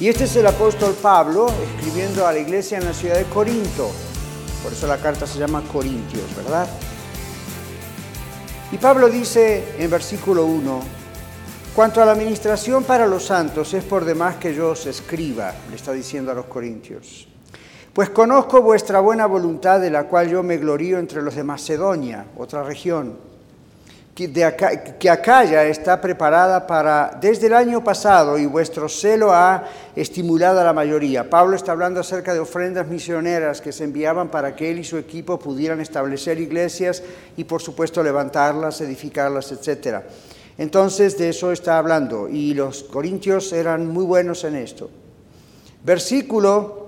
Y este es el apóstol Pablo escribiendo a la iglesia en la ciudad de Corinto. Por eso la carta se llama Corintios, ¿verdad? Y Pablo dice en versículo 1, cuanto a la administración para los santos, es por demás que yo os escriba, le está diciendo a los corintios. Pues conozco vuestra buena voluntad, de la cual yo me glorío entre los de Macedonia, otra región que Acaya está preparada para, desde el año pasado, y vuestro celo ha estimulado a la mayoría. Pablo está hablando acerca de ofrendas misioneras que se enviaban para que él y su equipo pudieran establecer iglesias y, por supuesto, levantarlas, edificarlas, etc. Entonces, de eso está hablando, y los corintios eran muy buenos en esto. Versículo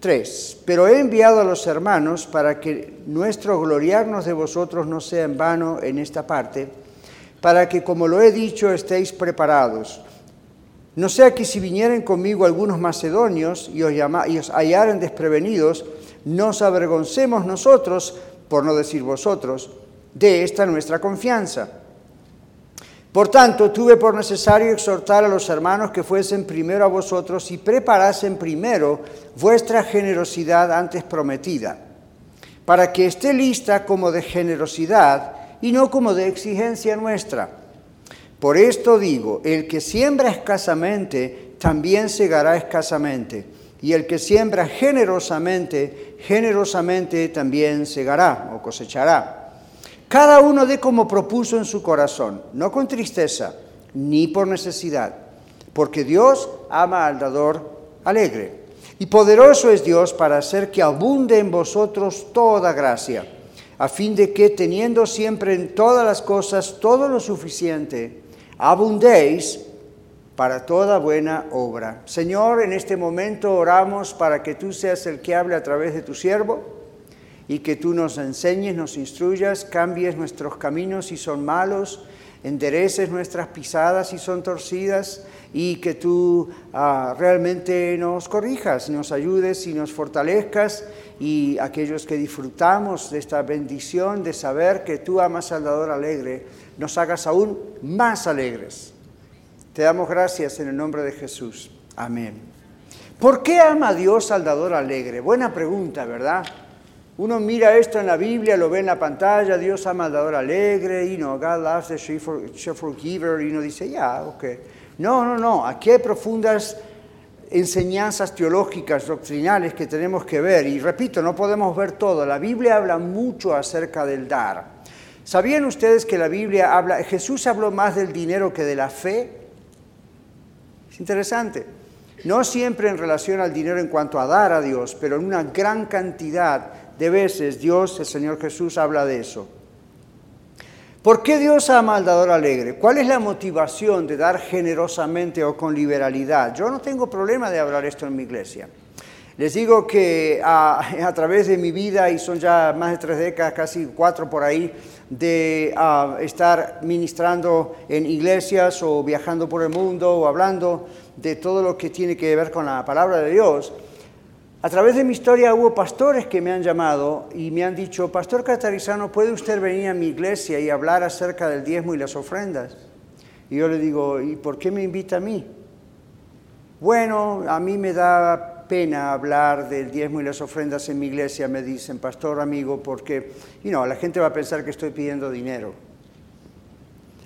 3. Pero he enviado a los hermanos para que nuestro gloriarnos de vosotros no sea en vano en esta parte, para que, como lo he dicho, estéis preparados. No sea que si vinieren conmigo algunos macedonios y os, y os hallaren desprevenidos, nos avergoncemos nosotros, por no decir vosotros, de esta nuestra confianza por tanto, tuve por necesario exhortar a los hermanos que fuesen primero a vosotros y preparasen primero vuestra generosidad antes prometida, para que esté lista como de generosidad y no como de exigencia nuestra. Por esto digo, el que siembra escasamente, también segará escasamente, y el que siembra generosamente, generosamente también segará o cosechará. Cada uno de como propuso en su corazón, no con tristeza ni por necesidad, porque Dios ama al dador alegre. Y poderoso es Dios para hacer que abunde en vosotros toda gracia, a fin de que teniendo siempre en todas las cosas todo lo suficiente, abundéis para toda buena obra. Señor, en este momento oramos para que tú seas el que hable a través de tu siervo y que tú nos enseñes, nos instruyas, cambies nuestros caminos si son malos, endereces nuestras pisadas si son torcidas y que tú ah, realmente nos corrijas, nos ayudes y nos fortalezcas y aquellos que disfrutamos de esta bendición de saber que tú amas al dador alegre, nos hagas aún más alegres. Te damos gracias en el nombre de Jesús. Amén. ¿Por qué ama Dios al dador alegre? Buena pregunta, ¿verdad? Uno mira esto en la Biblia, lo ve en la pantalla, Dios ama al dador alegre, y no, God loves the cheerful giver, y uno dice, ya, ok. No, no, no, aquí hay profundas enseñanzas teológicas, doctrinales que tenemos que ver, y repito, no podemos ver todo. La Biblia habla mucho acerca del dar. ¿Sabían ustedes que la Biblia habla, Jesús habló más del dinero que de la fe? Es interesante. No siempre en relación al dinero en cuanto a dar a Dios, pero en una gran cantidad de veces Dios, el Señor Jesús, habla de eso. ¿Por qué Dios ama al dador alegre? ¿Cuál es la motivación de dar generosamente o con liberalidad? Yo no tengo problema de hablar esto en mi iglesia. Les digo que a, través de mi vida, y son ya más de tres décadas, casi cuatro por ahí, de estar ministrando en iglesias o viajando por el mundo o hablando de todo lo que tiene que ver con la palabra de Dios, a través de mi historia hubo pastores que me han llamado y me han dicho, Pastor Catarizano, ¿puede usted venir a mi iglesia y hablar acerca del diezmo y las ofrendas? Y yo le digo, ¿y por qué me invita a mí? Bueno, a mí me da pena hablar del diezmo y las ofrendas en mi iglesia, me dicen, pastor amigo, porque y no, la gente va a pensar que estoy pidiendo dinero.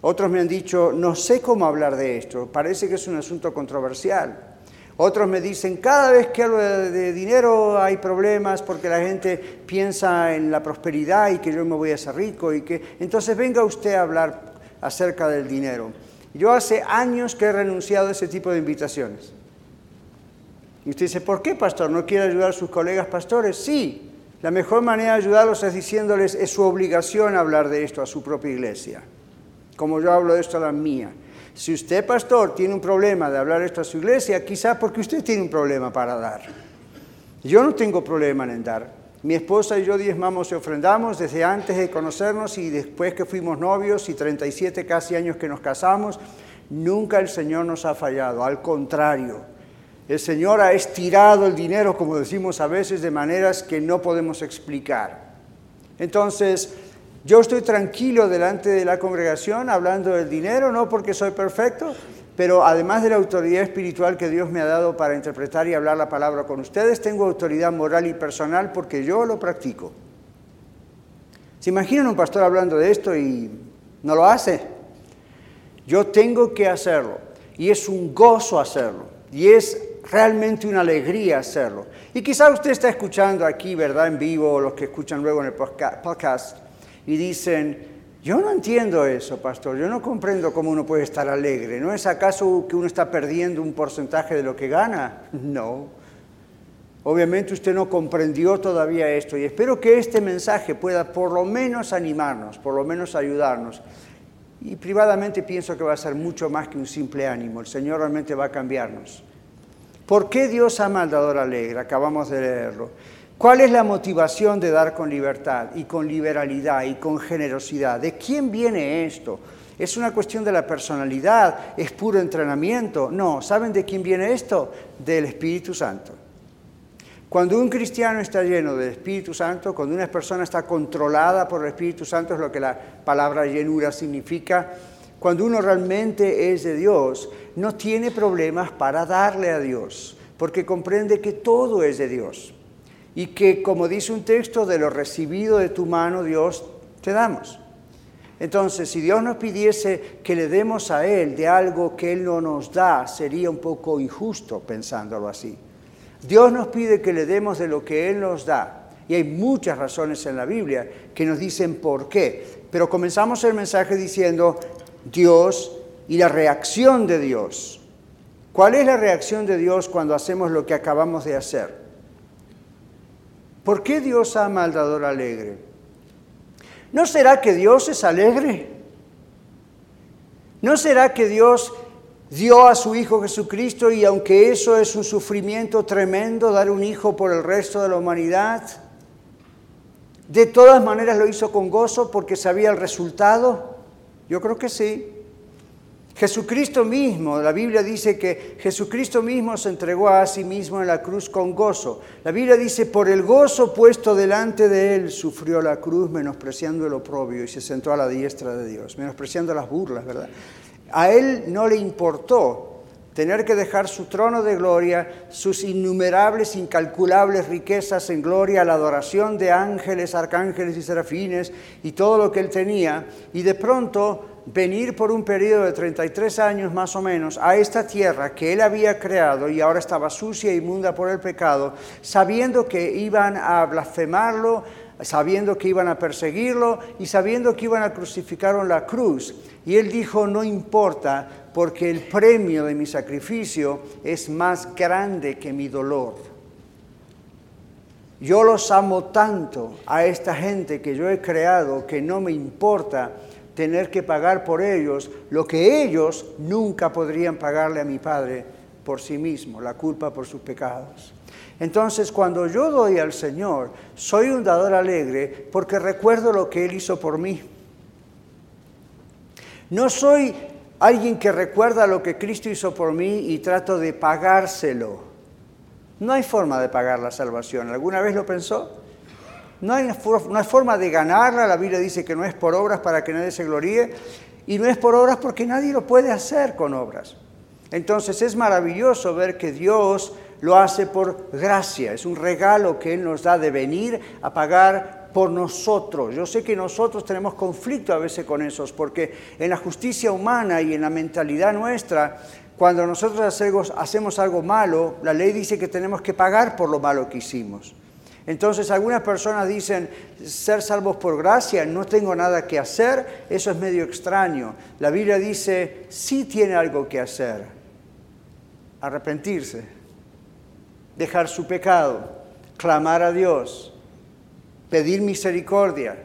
Otros me han dicho, no sé cómo hablar de esto, parece que es un asunto controversial. Otros me dicen, cada vez que hablo de, dinero hay problemas porque la gente piensa en la prosperidad y que yo me voy a hacer rico y que entonces venga usted a hablar acerca del dinero. Yo hace años que he renunciado a ese tipo de invitaciones. Y usted dice, ¿por qué, pastor? ¿No quiere ayudar a sus colegas pastores? Sí, la mejor manera de ayudarlos es diciéndoles, es su obligación hablar de esto a su propia iglesia, como yo hablo de esto a la mía. Si usted, pastor, tiene un problema de hablar esto a su iglesia, quizás porque usted tiene un problema para dar. Yo no tengo problema en dar. Mi esposa y yo diezmamos y ofrendamos desde antes de conocernos y después que fuimos novios y 37 casi años que nos casamos. Nunca el Señor nos ha fallado, al contrario. El Señor ha estirado el dinero, como decimos a veces, de maneras que no podemos explicar. Entonces, yo estoy tranquilo delante de la congregación hablando del dinero, no porque soy perfecto, pero además de la autoridad espiritual que Dios me ha dado para interpretar y hablar la palabra con ustedes, tengo autoridad moral y personal porque yo lo practico. ¿Se imaginan un pastor hablando de esto y no lo hace? Yo tengo que hacerlo y es un gozo hacerlo y es realmente una alegría hacerlo. Y quizá usted está escuchando aquí, ¿verdad? En vivo, o los que escuchan luego en el podcast, y dicen, yo no entiendo eso, pastor, yo no comprendo cómo uno puede estar alegre. ¿No es acaso que uno está perdiendo un porcentaje de lo que gana? No. Obviamente usted no comprendió todavía esto y espero que este mensaje pueda por lo menos animarnos, por lo menos ayudarnos. Y privadamente pienso que va a ser mucho más que un simple ánimo. El Señor realmente va a cambiarnos. ¿Por qué Dios ama al dador alegre? Acabamos de leerlo. ¿Cuál es la motivación de dar con libertad y con liberalidad y con generosidad? ¿De quién viene esto? ¿Es una cuestión de la personalidad? ¿Es puro entrenamiento? No, ¿saben de quién viene esto? Del Espíritu Santo. Cuando un cristiano está lleno del Espíritu Santo, cuando una persona está controlada por el Espíritu Santo, es lo que la palabra llenura significa, cuando uno realmente es de Dios, no tiene problemas para darle a Dios, porque comprende que todo es de Dios. Y que, como dice un texto, de lo recibido de tu mano, Dios, te damos. Entonces, si Dios nos pidiese que le demos a Él de algo que Él no nos da, sería un poco injusto pensándolo así. Dios nos pide que le demos de lo que Él nos da. Y hay muchas razones en la Biblia que nos dicen por qué. Pero comenzamos el mensaje diciendo, Dios y la reacción de Dios. ¿Cuál es la reacción de Dios cuando hacemos lo que acabamos de hacer? ¿Por qué Dios ama al dador alegre? ¿No será que Dios es alegre? ¿No será que Dios dio a su Hijo Jesucristo y aunque eso es un sufrimiento tremendo, dar un hijo por el resto de la humanidad, de todas maneras lo hizo con gozo porque sabía el resultado? Yo creo que sí. Jesucristo mismo, la Biblia dice que Jesucristo mismo se entregó a sí mismo en la cruz con gozo. La Biblia dice, por el gozo puesto delante de él, sufrió la cruz menospreciando el oprobio y se sentó a la diestra de Dios, menospreciando las burlas, ¿verdad? A él no le importó tener que dejar su trono de gloria, sus innumerables, incalculables riquezas en gloria, la adoración de ángeles, arcángeles y serafines y todo lo que él tenía, y de pronto venir por un periodo de 33 años más o menos a esta tierra que él había creado y ahora estaba sucia e inmunda por el pecado, sabiendo que iban a blasfemarlo, sabiendo que iban a perseguirlo y sabiendo que iban a crucificarlo en la cruz. Y él dijo, no importa, porque el premio de mi sacrificio es más grande que mi dolor. Yo los amo tanto a esta gente que yo he creado que no me importa tener que pagar por ellos lo que ellos nunca podrían pagarle a mi Padre por sí mismo, la culpa por sus pecados. Entonces, cuando yo doy al Señor, soy un dador alegre porque recuerdo lo que Él hizo por mí. No soy alguien que recuerda lo que Cristo hizo por mí y trato de pagárselo. No hay forma de pagar la salvación. ¿Alguna vez lo pensó? No hay, forma de ganarla. La Biblia dice que no es por obras para que nadie se gloríe. Y no es por obras porque nadie lo puede hacer con obras. Entonces es maravilloso ver que Dios lo hace por gracia. Es un regalo que Él nos da de venir a pagar por nosotros. Yo sé que nosotros tenemos conflicto a veces con esos, porque en la justicia humana y en la mentalidad nuestra, cuando nosotros hacemos algo malo, la ley dice que tenemos que pagar por lo malo que hicimos. Entonces algunas personas dicen, ser salvos por gracia, no tengo nada que hacer, eso es medio extraño. La Biblia dice, sí tiene algo que hacer, arrepentirse, dejar su pecado, clamar a Dios, pedir misericordia,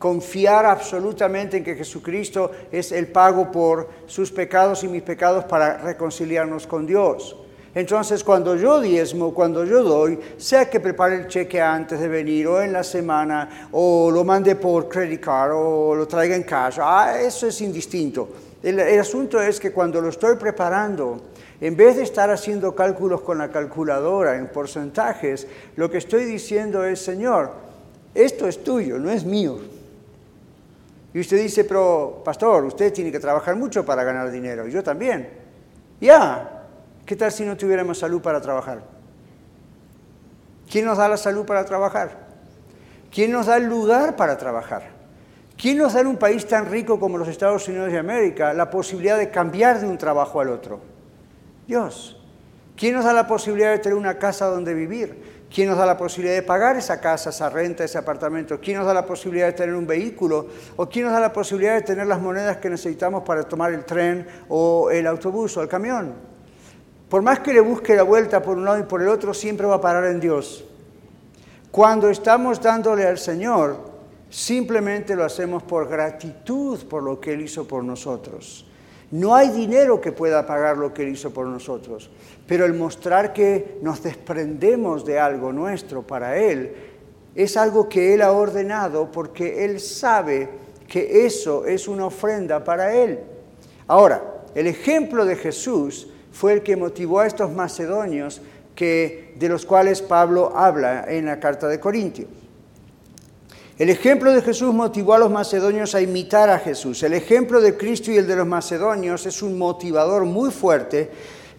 confiar absolutamente en que Jesucristo es el pago por sus pecados y mis pecados para reconciliarnos con Dios. Entonces, cuando yo diezmo, cuando yo doy, sea que prepare el cheque antes de venir o en la semana, o lo mande por credit card o lo traiga en casa, ah, eso es indistinto. El, el asunto es que cuando lo estoy preparando, en vez de estar haciendo cálculos con la calculadora en porcentajes, lo que estoy diciendo es, Señor, esto es tuyo, no es mío. Y usted dice, pero pastor, usted tiene que trabajar mucho para ganar dinero, y yo también. Ya, ¿qué tal si no tuviéramos salud para trabajar? ¿Quién nos da la salud para trabajar? ¿Quién nos da el lugar para trabajar? ¿Quién nos da en un país tan rico como los Estados Unidos de América la posibilidad de cambiar de un trabajo al otro? Dios. ¿Quién nos da la posibilidad de tener una casa donde vivir? ¿Quién nos da la posibilidad de pagar esa casa, esa renta, ese apartamento? ¿Quién nos da la posibilidad de tener un vehículo? ¿O quién nos da la posibilidad de tener las monedas que necesitamos para tomar el tren o el autobús o el camión? Por más que le busque la vuelta por un lado y por el otro, siempre va a parar en Dios. Cuando estamos dándole al Señor, simplemente lo hacemos por gratitud por lo que Él hizo por nosotros. No hay dinero que pueda pagar lo que Él hizo por nosotros, pero el mostrar que nos desprendemos de algo nuestro para Él es algo que Él ha ordenado porque Él sabe que eso es una ofrenda para Él. Ahora, el ejemplo de Jesús fue el que motivó a estos macedonios que, de los cuales Pablo habla en la carta de Corintios. El ejemplo de Jesús motivó a los macedonios a imitar a Jesús. El ejemplo de Cristo y el de los macedonios es un motivador muy fuerte,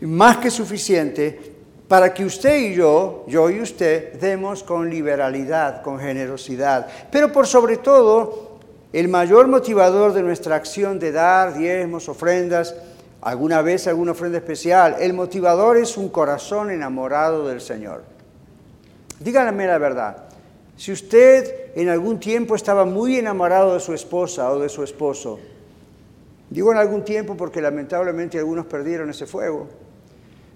más que suficiente, para que usted y yo, yo y usted, demos con liberalidad, con generosidad. Pero por sobre todo, el mayor motivador de nuestra acción de dar diezmos, ofrendas, alguna vez alguna ofrenda especial, el motivador es un corazón enamorado del Señor. Díganme la verdad. Si usted en algún tiempo estaba muy enamorado de su esposa o de su esposo, digo en algún tiempo porque lamentablemente algunos perdieron ese fuego,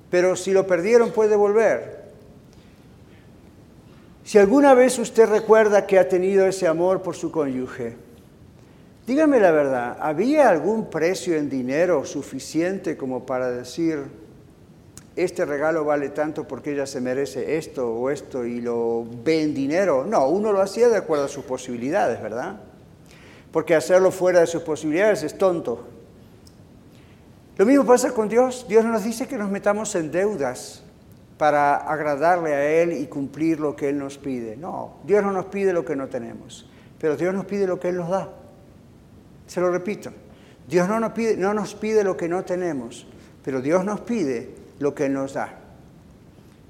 pero si lo perdieron puede volver. Si alguna vez usted recuerda que ha tenido ese amor por su cónyuge, dígame la verdad, ¿había algún precio en dinero suficiente como para decir, este regalo vale tanto porque ella se merece esto o esto y lo ve en dinero. No, uno lo hacía de acuerdo a sus posibilidades, ¿verdad? Porque hacerlo fuera de sus posibilidades es tonto. Lo mismo pasa con Dios. Dios nos dice que nos metamos en deudas para agradarle a Él y cumplir lo que Él nos pide. No, Dios no nos pide lo que no tenemos, pero Dios nos pide lo que Él nos da. Se lo repito, Dios no nos pide, lo que no tenemos, pero Dios nos pide lo que nos da.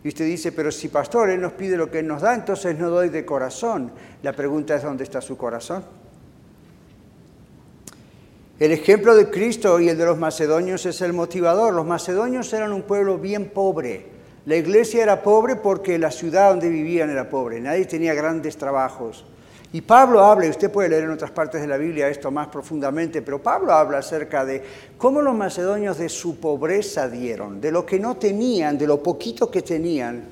Y usted dice, pero si pastor, Él nos pide lo que Él nos da, entonces no doy de corazón. La pregunta es, ¿dónde está su corazón? El ejemplo de Cristo y el de los macedonios es el motivador. Los macedonios eran un pueblo bien pobre. La iglesia era pobre porque la ciudad donde vivían era pobre. Nadie tenía grandes trabajos. Y Pablo habla, y usted puede leer en otras partes de la Biblia esto más profundamente, pero Pablo habla acerca de cómo los macedonios de su pobreza dieron, de lo que no tenían, de lo poquito que tenían,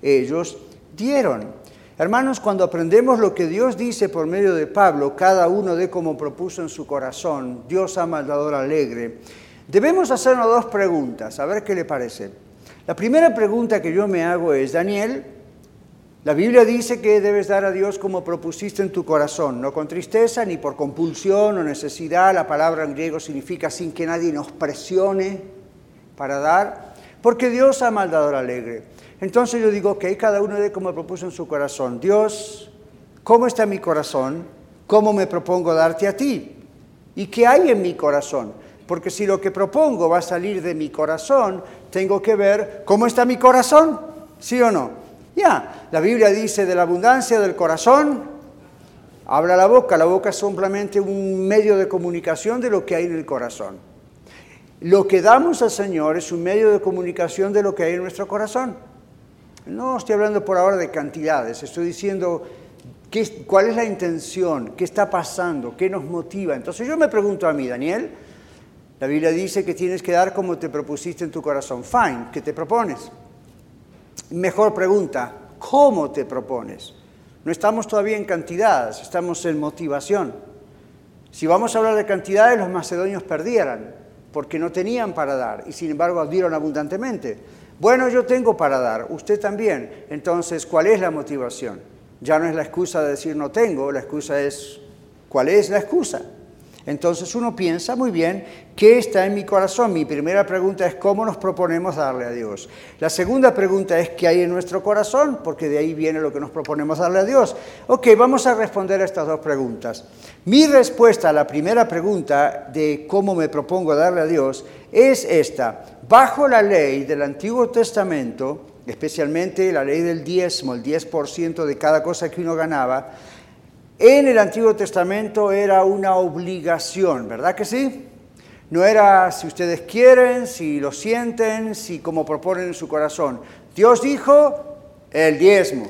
ellos dieron. Hermanos, cuando aprendemos lo que Dios dice por medio de Pablo, cada uno de como propuso en su corazón, Dios ama al dador alegre, debemos hacernos dos preguntas, a ver qué le parece. La primera pregunta que yo me hago es, Daniel, la Biblia dice que debes dar a Dios como propusiste en tu corazón, no con tristeza ni por compulsión o necesidad. La palabra en griego significa sin que nadie nos presione para dar, porque Dios ama al alegre. Entonces yo digo, ok, cada uno dé como propuso en su corazón. Dios, ¿cómo está mi corazón? ¿Cómo me propongo darte a ti? ¿Y qué hay en mi corazón? Porque si lo que propongo va a salir de mi corazón, tengo que ver cómo está mi corazón, ¿sí o no? Ya, la Biblia dice de la abundancia del corazón, habla la boca, la boca es simplemente un medio de comunicación de lo que hay en el corazón. Lo que damos al Señor es un medio de comunicación de lo que hay en nuestro corazón. No estoy hablando por ahora de cantidades, estoy diciendo qué, cuál es la intención, qué está pasando, qué nos motiva. Entonces yo me pregunto a mí, Daniel, la Biblia dice que tienes que dar como te propusiste en tu corazón. Fine, ¿qué te propones? Mejor pregunta, ¿cómo te propones? No estamos todavía en cantidades, estamos en motivación. Si vamos a hablar de cantidades, los macedonios perdieran, porque no tenían para dar, y sin embargo dieron abundantemente. Bueno, yo tengo para dar, usted también. Entonces, ¿cuál es la motivación? Ya no es la excusa de decir no tengo, la excusa es, ¿cuál es la excusa? Entonces uno piensa muy bien, ¿qué está en mi corazón? Mi primera pregunta es cómo nos proponemos darle a Dios. La segunda pregunta es qué hay en nuestro corazón, porque de ahí viene lo que nos proponemos darle a Dios. Ok, vamos a responder a estas dos preguntas. Mi respuesta a la primera pregunta de cómo me propongo darle a Dios es esta. Bajo la ley del Antiguo Testamento, especialmente la ley del diezmo, el 10% de cada cosa que uno ganaba, en el Antiguo Testamento era una obligación, ¿verdad que sí? No era si ustedes quieren, si lo sienten, si como proponen en su corazón. Dios dijo el diezmo.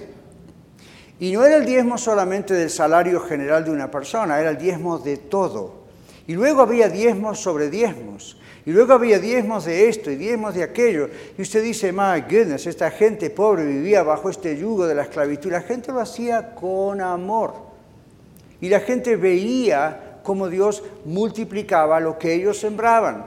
Y no era el diezmo solamente del salario general de una persona, era el diezmo de todo. Y luego había diezmos sobre diezmos. Y luego había diezmos de esto y diezmos de aquello. Y usted dice, my goodness, esta gente pobre vivía bajo este yugo de la esclavitud. La gente lo hacía con amor. Y la gente veía cómo Dios multiplicaba lo que ellos sembraban.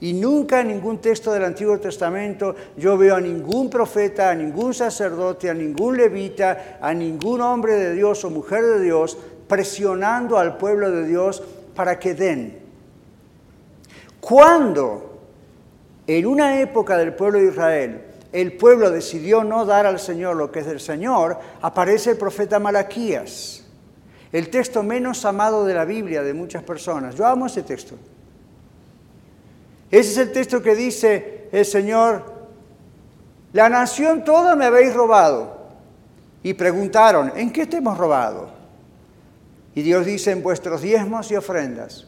Y nunca en ningún texto del Antiguo Testamento yo veo a ningún profeta, a ningún sacerdote, a ningún levita, a ningún hombre de Dios o mujer de Dios presionando al pueblo de Dios para que den. Cuando en una época del pueblo de Israel el pueblo decidió no dar al Señor lo que es del Señor, aparece el profeta Malaquías el texto menos amado de la Biblia de muchas personas. Yo amo ese texto. Ese es el texto que dice el Señor, la nación toda me habéis robado. Y preguntaron, ¿en qué te hemos robado? Y Dios dice, en vuestros diezmos y ofrendas.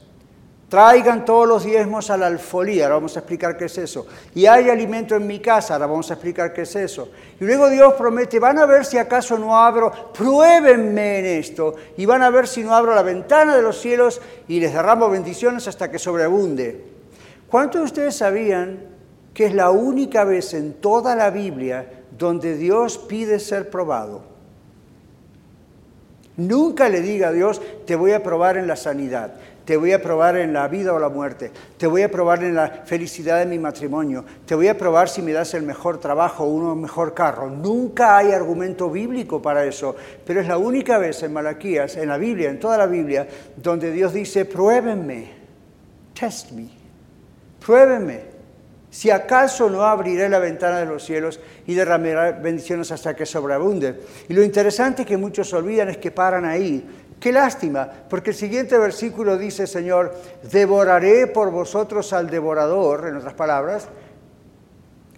Traigan todos los diezmos a la alfolía, ahora vamos a explicar qué es eso. Y hay alimento en mi casa, ahora vamos a explicar qué es eso. Y luego Dios promete, van a ver si acaso no abro, pruébenme en esto, y van a ver si no abro la ventana de los cielos y les derramo bendiciones hasta que sobreabunde. ¿Cuántos de ustedes sabían que es la única vez en toda la Biblia donde Dios pide ser probado? Nunca le diga a Dios, te voy a probar en la sanidad te voy a probar en la vida o la muerte, te voy a probar en la felicidad de mi matrimonio, te voy a probar si me das el mejor trabajo o un mejor carro. Nunca hay argumento bíblico para eso, pero es la única vez en Malaquías, en la Biblia, en toda la Biblia, donde Dios dice, pruébenme, test me, pruébenme. Si acaso no abriré la ventana de los cielos y derramaré bendiciones hasta que sobreabunde. Y lo interesante que muchos olvidan es que paran ahí Qué lástima, porque el siguiente versículo dice, Señor, devoraré por vosotros al devorador, en otras palabras,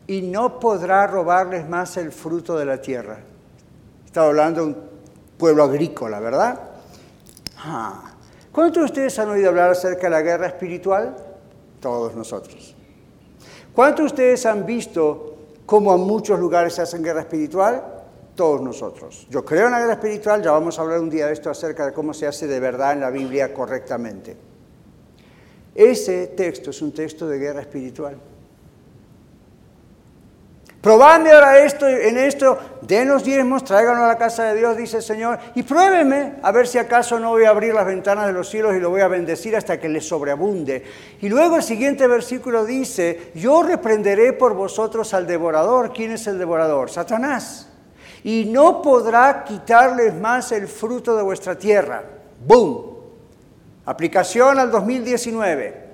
y no podrá robarles más el fruto de la tierra. Está hablando de un pueblo agrícola, ¿verdad? Ah. ¿Cuántos de ustedes han oído hablar acerca de la guerra espiritual? Todos nosotros. ¿Cuántos de ustedes han visto cómo en muchos lugares se hacen guerra espiritual? Todos nosotros. Yo creo en la guerra espiritual, ya vamos a hablar un día de esto acerca de cómo se hace de verdad en la Biblia correctamente. Ese texto es un texto de guerra espiritual. Probadme ahora esto, en esto, den los diezmos, tráiganlo a la casa de Dios, dice el Señor, y pruébeme a ver si acaso no voy a abrir las ventanas de los cielos y lo voy a bendecir hasta que les sobreabunde. Y luego el siguiente versículo dice, yo reprenderé por vosotros al devorador. ¿Quién es el devorador? Satanás y no podrá quitarles más el fruto de vuestra tierra. ¡Boom! Aplicación al 2019.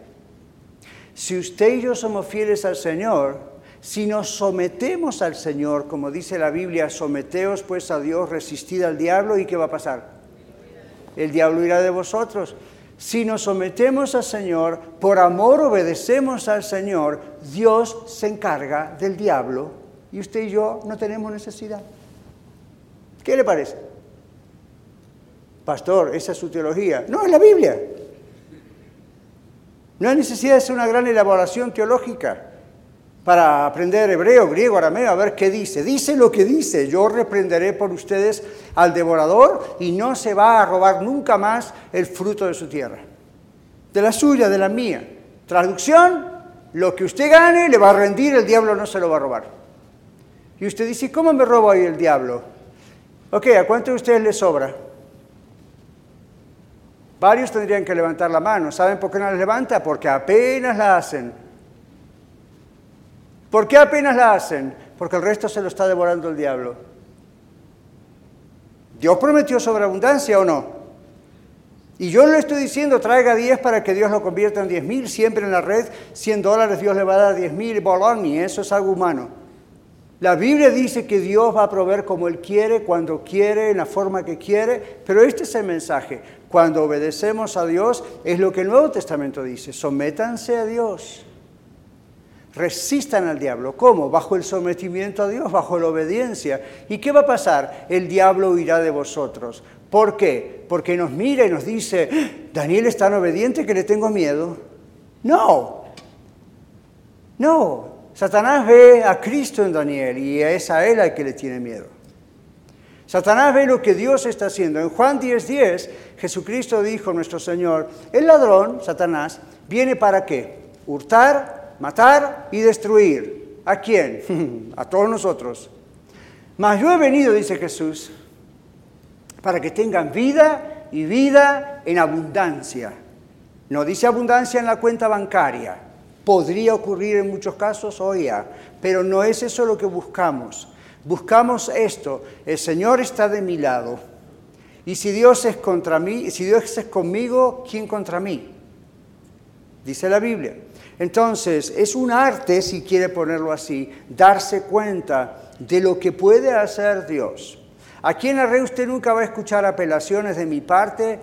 Si usted y yo somos fieles al Señor, si nos sometemos al Señor, como dice la Biblia, someteos pues a Dios, resistid al diablo, ¿y qué va a pasar? El diablo irá de vosotros. Si nos sometemos al Señor, por amor obedecemos al Señor, Dios se encarga del diablo y usted y yo no tenemos necesidad. ¿Qué le parece? Pastor, esa es su teología. No, es la Biblia. No hay necesidad de hacer una gran elaboración teológica para aprender hebreo, griego, arameo, a ver qué dice. Dice lo que dice. Yo reprenderé por ustedes al devorador y no se va a robar nunca más el fruto de su tierra. De la suya, de la mía. Traducción, lo que usted gane le va a rendir, el diablo no se lo va a robar. Y usted dice, ¿cómo me robo ahí el diablo? Ok, ¿a cuántos de ustedes les sobra? Varios tendrían que levantar la mano. ¿Saben por qué no les levanta? Porque apenas la hacen. ¿Por qué apenas la hacen? Porque el resto se lo está devorando el diablo. ¿Dios prometió sobreabundancia o no? Y yo no le estoy diciendo traiga 10 para que Dios lo convierta en 10 mil, siempre en la red, 100 dólares Dios le va a dar 10 mil, y eso es algo humano. La Biblia dice que Dios va a proveer como Él quiere, cuando quiere, en la forma que quiere, pero este es el mensaje. Cuando obedecemos a Dios, es lo que el Nuevo Testamento dice, sométanse a Dios. Resistan al diablo. ¿Cómo? Bajo el sometimiento a Dios, bajo la obediencia. ¿Y qué va a pasar? El diablo huirá de vosotros. ¿Por qué? Porque nos mira y nos dice, Daniel es tan obediente que le tengo miedo. No. No. Satanás ve a Cristo en Daniel y es a él al que le tiene miedo. Satanás ve lo que Dios está haciendo. En Juan 10:10, 10, Jesucristo dijo, nuestro Señor, el ladrón, Satanás, viene para qué? Hurtar, matar y destruir. ¿A quién? a todos nosotros. Mas yo he venido, dice Jesús, para que tengan vida y vida en abundancia. No dice abundancia en la cuenta bancaria. Podría ocurrir en muchos casos ya, pero no es eso lo que buscamos. Buscamos esto. El Señor está de mi lado. Y si Dios es contra mí, si Dios es conmigo, ¿quién contra mí? Dice la Biblia. Entonces, es un arte, si quiere ponerlo así, darse cuenta de lo que puede hacer Dios. Aquí en la red usted nunca va a escuchar apelaciones de mi parte,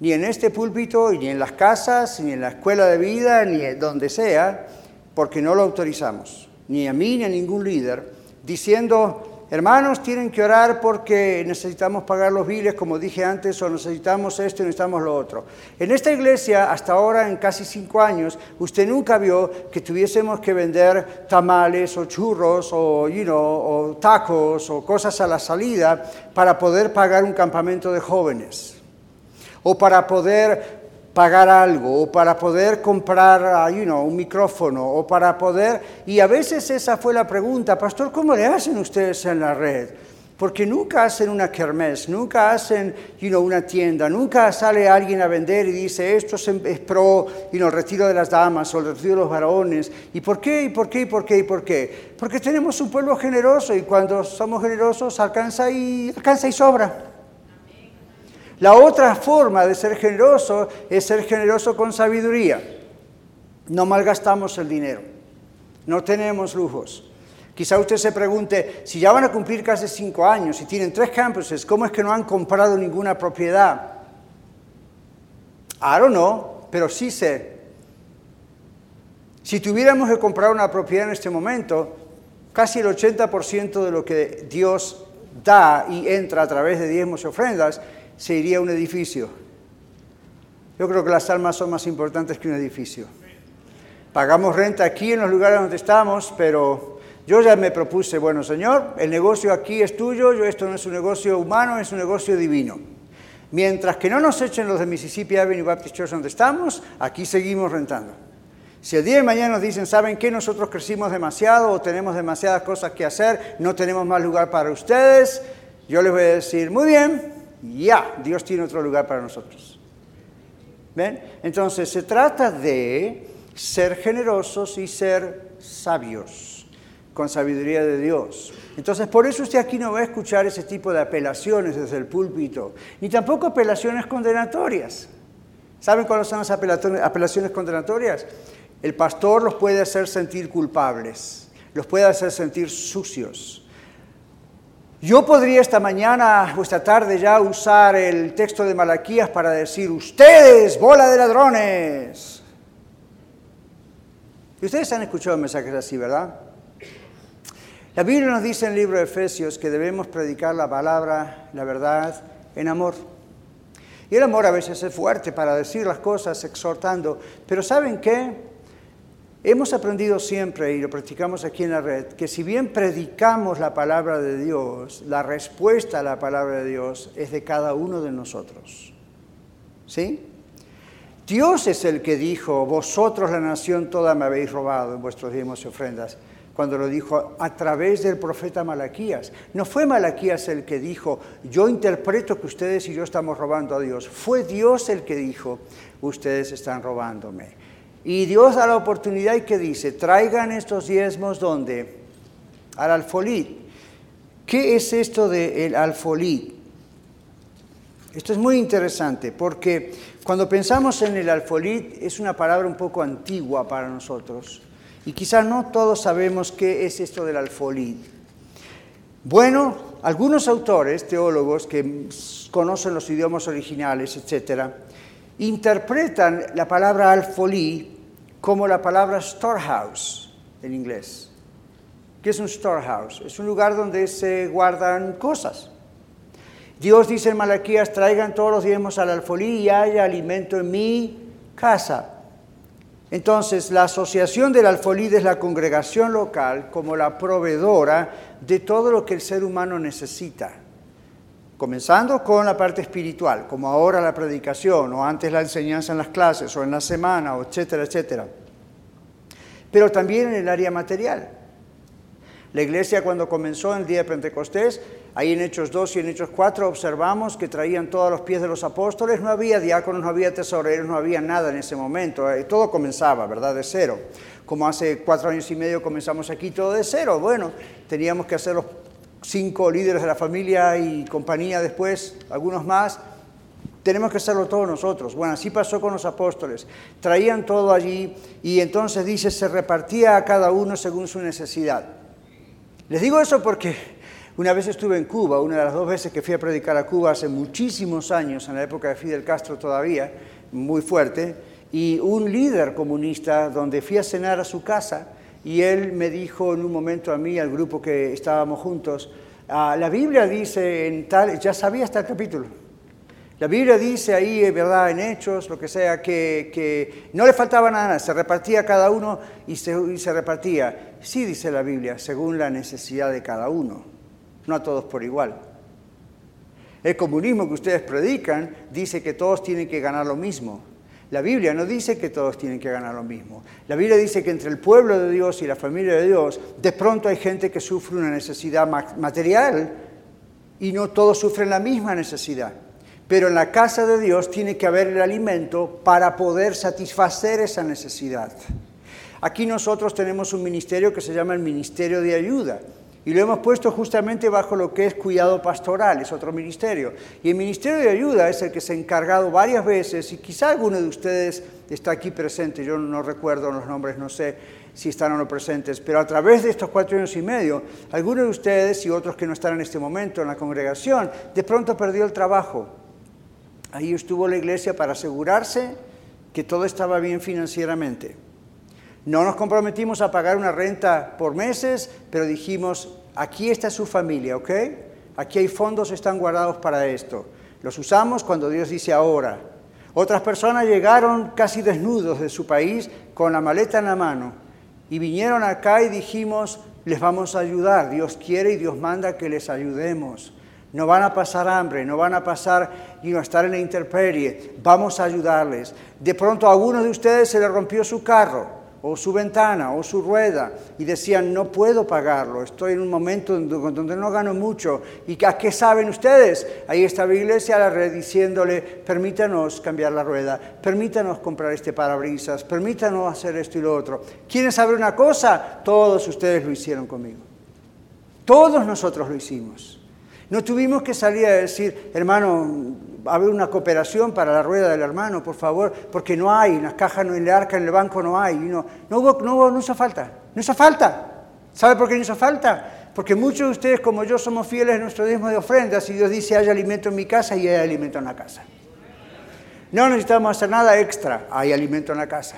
ni en este púlpito, ni en las casas, ni en la escuela de vida, ni donde sea, porque no lo autorizamos, ni a mí ni a ningún líder, diciendo, Hermanos, tienen que orar porque necesitamos pagar los biles, como dije antes, o necesitamos esto y necesitamos lo otro. En esta iglesia, hasta ahora, en casi cinco años, usted nunca vio que tuviésemos que vender tamales o churros o, you o tacos o cosas a la salida para poder pagar un campamento de jóvenes o para poder pagar algo o para poder comprar ah, you know, un micrófono o para poder... Y a veces esa fue la pregunta, pastor, ¿cómo le hacen ustedes en la red? Porque nunca hacen una kermés, nunca hacen you know, una tienda, nunca sale alguien a vender y dice esto es, pro you know, retiro de las damas o el retiro de los varones. ¿Y por qué? ¿Y por qué? ¿Y por qué? ¿Y por qué? Porque tenemos un pueblo generoso y cuando somos generosos alcanza y, alcanza y sobra. La otra forma de ser generoso es ser generoso con sabiduría. No malgastamos el dinero, no tenemos lujos. Quizá usted se pregunte, si ya van a cumplir casi cinco años y tienen tres campuses, ¿cómo es que no han comprado ninguna propiedad? I don't know, pero sí sé. Si tuviéramos que comprar una propiedad en este momento, casi el 80% de lo que Dios da y entra a través de diezmos y ofrendas se iría un edificio. Yo creo que las almas son más importantes que un edificio. Pagamos renta aquí en los lugares donde estamos, pero yo ya me propuse, bueno, Señor, el negocio aquí es tuyo, yo, esto no es un negocio humano, es un negocio divino. Mientras que no nos echen los de Mississippi Avenue Baptist Church donde estamos, aquí seguimos rentando. Si el día de mañana nos dicen, ¿saben qué? Nosotros crecimos demasiado o tenemos demasiadas cosas que hacer, no tenemos más lugar para ustedes, yo les voy a decir, muy bien, ya, Dios tiene otro lugar para nosotros. ¿Ven? Entonces se trata de ser generosos y ser sabios, con sabiduría de Dios. Entonces por eso usted aquí no va a escuchar ese tipo de apelaciones desde el púlpito, ni tampoco apelaciones condenatorias. ¿Saben cuáles son las apelaciones condenatorias? El pastor los puede hacer sentir culpables, los puede hacer sentir sucios, yo podría esta mañana o esta tarde ya usar el texto de Malaquías para decir, ustedes, bola de ladrones. Y ustedes han escuchado mensajes así, ¿verdad? La Biblia nos dice en el libro de Efesios que debemos predicar la palabra, la verdad, en amor. Y el amor a veces es fuerte para decir las cosas exhortando, pero ¿saben qué? Hemos aprendido siempre, y lo practicamos aquí en la red, que si bien predicamos la palabra de Dios, la respuesta a la palabra de Dios es de cada uno de nosotros. ¿Sí? Dios es el que dijo, vosotros la nación toda me habéis robado en vuestros diezmos y ofrendas, cuando lo dijo a través del profeta Malaquías. No fue Malaquías el que dijo, yo interpreto que ustedes y yo estamos robando a Dios. Fue Dios el que dijo, ustedes están robándome. Y Dios da la oportunidad y que dice, traigan estos diezmos donde? Al alfolí. ¿Qué es esto del alfolí? Esto es muy interesante porque cuando pensamos en el alfolí es una palabra un poco antigua para nosotros y quizás no todos sabemos qué es esto del alfolí. Bueno, algunos autores, teólogos que conocen los idiomas originales, etcétera, interpretan la palabra alfolí como la palabra storehouse en inglés. ¿Qué es un storehouse? Es un lugar donde se guardan cosas. Dios dice en Malaquías, traigan todos los diezmos al alfolí y haya alimento en mi casa. Entonces, la asociación del alfolí es la congregación local como la proveedora de todo lo que el ser humano necesita comenzando con la parte espiritual, como ahora la predicación, o antes la enseñanza en las clases, o en la semana, etcétera, etcétera. Pero también en el área material. La iglesia cuando comenzó en el día de Pentecostés, ahí en Hechos 2 y en Hechos 4 observamos que traían todos los pies de los apóstoles, no había diáconos, no había tesoreros, no había nada en ese momento, eh, todo comenzaba, ¿verdad? De cero. Como hace cuatro años y medio comenzamos aquí todo de cero, bueno, teníamos que hacer los cinco líderes de la familia y compañía después, algunos más, tenemos que hacerlo todos nosotros. Bueno, así pasó con los apóstoles. Traían todo allí y entonces dice, se repartía a cada uno según su necesidad. Les digo eso porque una vez estuve en Cuba, una de las dos veces que fui a predicar a Cuba hace muchísimos años, en la época de Fidel Castro todavía, muy fuerte, y un líder comunista donde fui a cenar a su casa, y él me dijo en un momento a mí, al grupo que estábamos juntos, ah, la Biblia dice en tal, ya sabía hasta el capítulo, la Biblia dice ahí, ¿verdad?, en Hechos, lo que sea, que, no le faltaba nada, se repartía cada uno y se repartía. Sí, dice la Biblia, según la necesidad de cada uno, no a todos por igual. El comunismo que ustedes predican dice que todos tienen que ganar lo mismo. La Biblia no dice que todos tienen que ganar lo mismo. La Biblia dice que entre el pueblo de Dios y la familia de Dios, de pronto hay gente que sufre una necesidad material y no todos sufren la misma necesidad. Pero en la casa de Dios tiene que haber el alimento para poder satisfacer esa necesidad. Aquí nosotros tenemos un ministerio que se llama el Ministerio de Ayuda. Y lo hemos puesto justamente bajo lo que es cuidado pastoral, es otro ministerio. Y el Ministerio de Ayuda es el que se ha encargado varias veces, y quizá alguno de ustedes está aquí presente, yo no recuerdo los nombres, no sé si están o no presentes, pero a través de estos cuatro años y medio, algunos de ustedes y otros que no están en este momento en la congregación, de pronto perdió el trabajo. Ahí estuvo la iglesia para asegurarse que todo estaba bien financieramente. No nos comprometimos a pagar una renta por meses, pero dijimos, aquí está su familia, ¿ok? Aquí hay fondos, están guardados para esto. Los usamos cuando Dios dice ahora. Otras personas llegaron casi desnudos de su país con la maleta en la mano y vinieron acá y dijimos, les vamos a ayudar. Dios quiere y Dios manda que les ayudemos. No van a pasar hambre, no van a pasar y a estar en la intemperie. Vamos a ayudarles. De pronto a alguno de ustedes se le rompió su carro o su ventana o su rueda y decían, no puedo pagarlo, estoy en un momento donde no gano mucho. ¿Y a qué saben ustedes? Ahí estaba Iglesia a la red diciéndole, permítanos cambiar la rueda, permítanos comprar este parabrisas, permítanos hacer esto y lo otro. ¿Quieren saber una cosa? Todos ustedes lo hicieron conmigo. Todos nosotros lo hicimos. No tuvimos que salir a decir, hermano, haber una cooperación para la rueda del hermano, por favor, porque no hay, en las cajas, no, en el arca, en el banco no hay. No, no, hubo, no, no hizo falta, no hizo falta. ¿Sabe por qué no hizo falta? Porque muchos de ustedes, como yo, somos fieles a nuestro diezmo de ofrendas y Dios dice, hay alimento en mi casa y hay alimento en la casa. No necesitamos hacer nada extra, hay alimento en la casa.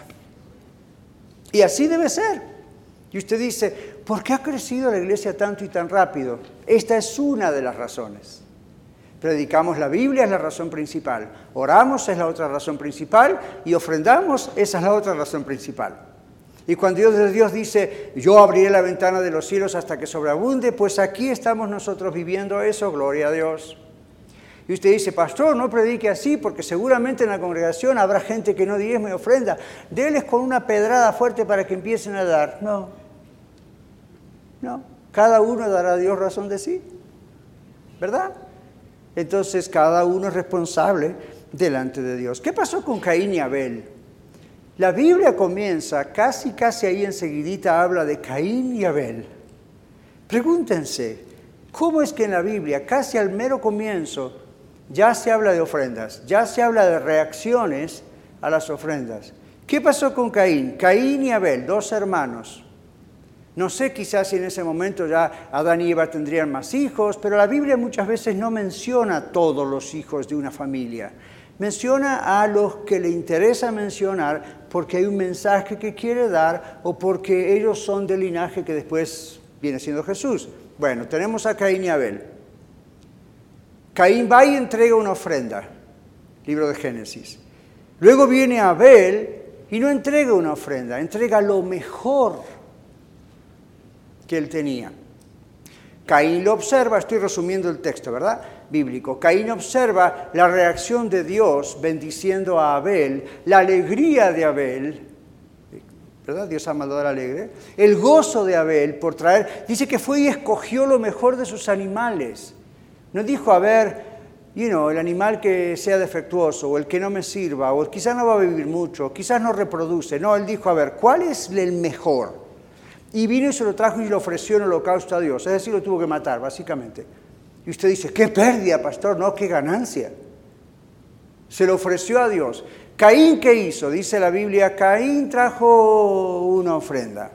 Y así debe ser. Y usted dice, ¿por qué ha crecido la iglesia tanto y tan rápido? Esta es una de las razones. Predicamos la Biblia, es la razón principal. Oramos, es la otra razón principal. Y ofrendamos, esa es la otra razón principal. Y cuando Dios, Dios dice, yo abriré la ventana de los cielos hasta que sobreabunde, pues aquí estamos nosotros viviendo eso, gloria a Dios. Y usted dice, pastor, no predique así, porque seguramente en la congregación habrá gente que no diezme ofrenda. Déles con una pedrada fuerte para que empiecen a dar. No. No. Cada uno dará a Dios razón de sí. ¿Verdad? Entonces cada uno es responsable delante de Dios. ¿Qué pasó con Caín y Abel? La Biblia comienza, casi casi ahí enseguidita habla de Caín y Abel. Pregúntense, ¿cómo es que en la Biblia, casi al mero comienzo, ya se habla de ofrendas, ya se habla de reacciones a las ofrendas? ¿Qué pasó con Caín? Caín y Abel, dos hermanos. No sé, quizás si en ese momento ya Adán y Eva tendrían más hijos, pero la Biblia muchas veces no menciona a todos los hijos de una familia. Menciona a los que le interesa mencionar porque hay un mensaje que quiere dar o porque ellos son del linaje que después viene siendo Jesús. Bueno, tenemos a Caín y Abel. Caín va y entrega una ofrenda, libro de Génesis. Luego viene Abel y no entrega una ofrenda, entrega lo mejor que él tenía. Caín lo observa, estoy resumiendo el texto, ¿verdad? Bíblico. Caín observa la reacción de Dios bendiciendo a Abel, la alegría de Abel, ¿verdad? Dios ama al alegre. El gozo de Abel por traer, dice que fue y escogió lo mejor de sus animales. No dijo, a ver, you know, el animal que sea defectuoso o el que no me sirva o quizás no va a vivir mucho, quizás no reproduce. No, él dijo, a ver, ¿cuál es el mejor? Y vino y se lo trajo y lo ofreció en holocausto a Dios. Es decir, lo tuvo que matar, básicamente. Y usted dice, qué pérdida, pastor, no, qué ganancia. Se lo ofreció a Dios. Caín, ¿qué hizo? Dice la Biblia, Caín trajo una ofrenda.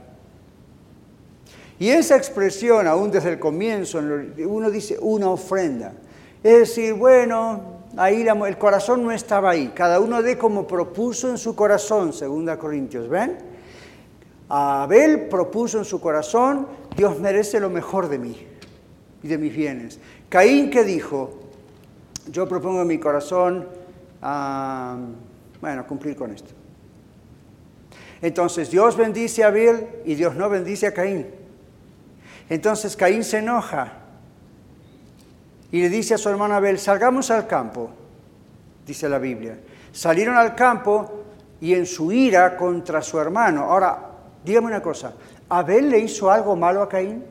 Y esa expresión, aún desde el comienzo, uno dice una ofrenda. Es decir, bueno, ahí el corazón no estaba ahí. Cada uno de como propuso en su corazón, segunda Corintios, ¿ven? Abel propuso en su corazón, Dios merece lo mejor de mí y de mis bienes. Caín, ¿qué dijo? Yo propongo en mi corazón, bueno, cumplir con esto. Entonces Dios bendice a Abel y Dios no bendice a Caín. Entonces Caín se enoja y le dice a su hermano Abel, salgamos al campo, dice la Biblia. Salieron al campo y en su ira contra su hermano. Ahora, dígame una cosa, ¿Abel le hizo algo malo a Caín?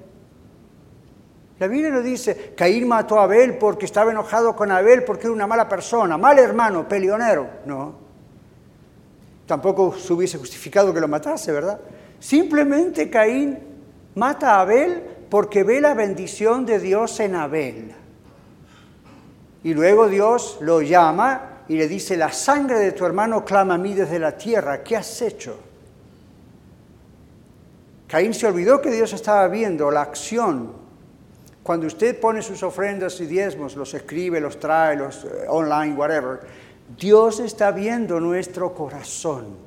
La Biblia no dice, Caín mató a Abel porque estaba enojado con Abel porque era una mala persona, mal hermano, peleonero. No. Tampoco se hubiese justificado que lo matase, ¿verdad? Simplemente Caín mata a Abel porque ve la bendición de Dios en Abel. Y luego Dios lo llama y le dice, la sangre de tu hermano clama a mí desde la tierra, ¿qué has hecho? Caín se olvidó que Dios estaba viendo la acción. Cuando usted pone sus ofrendas y diezmos, los escribe, los trae, los eh, online, whatever, Dios está viendo nuestro corazón.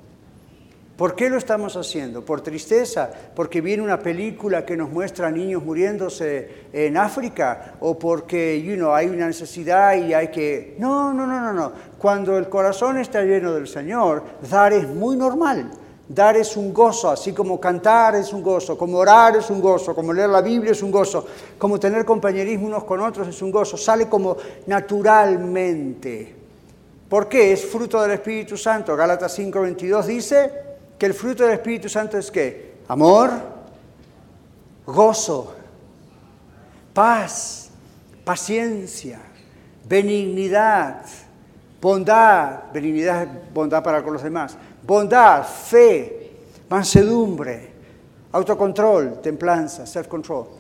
¿Por qué lo estamos haciendo? ¿Por tristeza? ¿Porque viene una película que nos muestra niños muriéndose en África? ¿O porque you know, hay una necesidad y hay que... No, no, no, no, no. Cuando el corazón está lleno del Señor, dar es muy normal. Dar es un gozo, así como cantar es un gozo, como orar es un gozo, como leer la Biblia es un gozo, como tener compañerismo unos con otros es un gozo. Sale como naturalmente. ¿Por qué? Es fruto del Espíritu Santo. Gálatas 5:22 dice que el fruto del Espíritu Santo es qué? Amor, gozo, paz, paciencia, benignidad, bondad, benignidad, bondad para con los demás, bondad, fe, mansedumbre, autocontrol, templanza, self-control.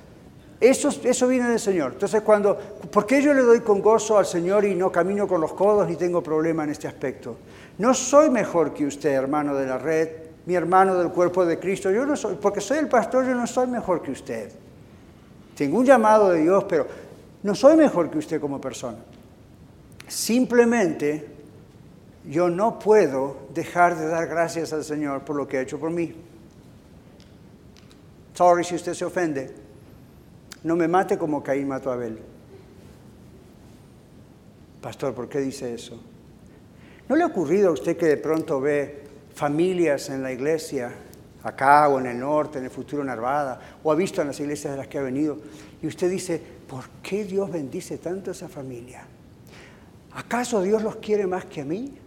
Eso, eso viene del Señor. Entonces, cuando, ¿por qué yo le doy con gozo al Señor y no camino con los codos ni tengo problema en este aspecto? No soy mejor que usted, hermano de la red, mi hermano del cuerpo de Cristo. Yo no soy, porque soy el pastor, yo no soy mejor que usted. Tengo un llamado de Dios, pero no soy mejor que usted como persona. Simplemente yo no puedo dejar de dar gracias al Señor por lo que ha hecho por mí. Sorry si usted se ofende. No me mate como Caín mató a Abel. Pastor, ¿por qué dice eso? ¿No le ha ocurrido a usted que de pronto ve familias en la iglesia, acá o en el norte, en el futuro Narvada, o ha visto en las iglesias de las que ha venido, y usted dice, ¿por qué Dios bendice tanto a esa familia? ¿Acaso Dios los quiere más que a mí?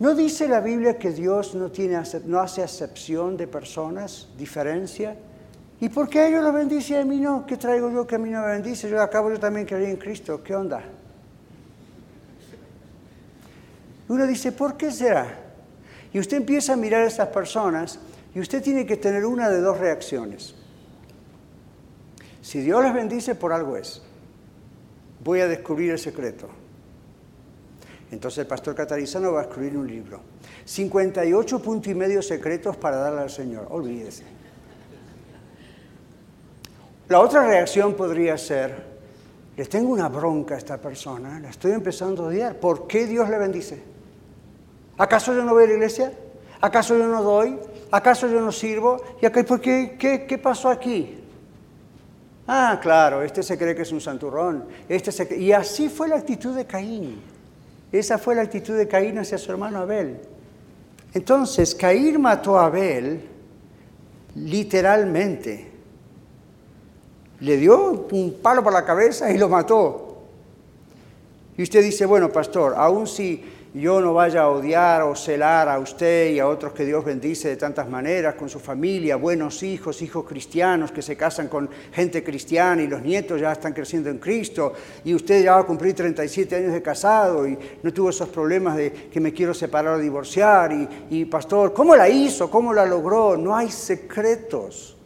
¿No dice la Biblia que Dios no, tiene, hace acepción de personas, diferencia? ¿Y por qué ellos lo bendice y a mí no? ¿Qué traigo yo que a mí no me bendice? Yo acabo yo también creer en Cristo. ¿Qué onda? Uno dice, ¿por qué será? Y usted empieza a mirar a estas personas y usted tiene que tener una de dos reacciones. Si Dios les bendice, por algo es. Voy a descubrir el secreto. Entonces el pastor catarizano va a escribir un libro. 58 puntos y medio secretos para darle al Señor. Olvídese. La otra reacción podría ser, le tengo una bronca a esta persona, la estoy empezando a odiar. ¿Por qué Dios le bendice? ¿Acaso yo no voy a la iglesia? ¿Acaso yo no doy? ¿Acaso yo no sirvo? ¿Y por qué, qué, qué pasó aquí? Ah, claro, este se cree que es un santurrón. Este Y así fue la actitud de Caín. Esa fue la actitud de Caín hacia su hermano Abel. Entonces, Caín mató a Abel literalmente. Le dio un palo por la cabeza y lo mató. Y usted dice, bueno, pastor, aún si yo no vaya a odiar o celar a usted y a otros que Dios bendice de tantas maneras, con su familia, buenos hijos, hijos cristianos que se casan con gente cristiana y los nietos ya están creciendo en Cristo y usted ya va a cumplir 37 años de casado y no tuvo esos problemas de que me quiero separar o divorciar y, y pastor, ¿cómo la hizo? ¿Cómo la logró? No hay secretos.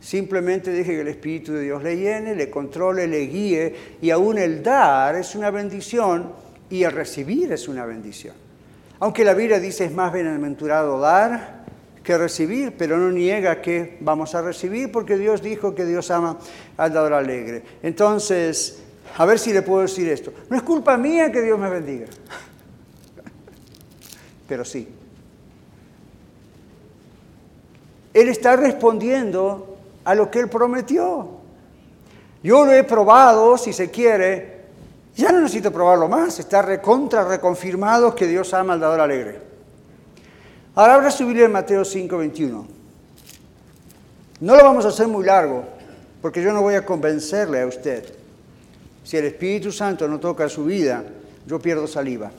Simplemente deje que el Espíritu de Dios le llene, le controle, le guíe y aún el dar es una bendición y el recibir es una bendición. Aunque la Biblia dice es más bienaventurado dar que recibir, pero no niega que vamos a recibir porque Dios dijo que Dios ama al dador alegre. Entonces, a ver si le puedo decir esto. No es culpa mía que Dios me bendiga, pero sí. Él está respondiendo a lo que Él prometió. Yo lo he probado, si se quiere, ya no necesito probarlo más, está recontra reconfirmado que Dios ama al alegre. Ahora abra su Biblia en Mateo 5, 21. No lo vamos a hacer muy largo, porque yo no voy a convencerle a usted. Si el Espíritu Santo no toca su vida, yo pierdo saliva.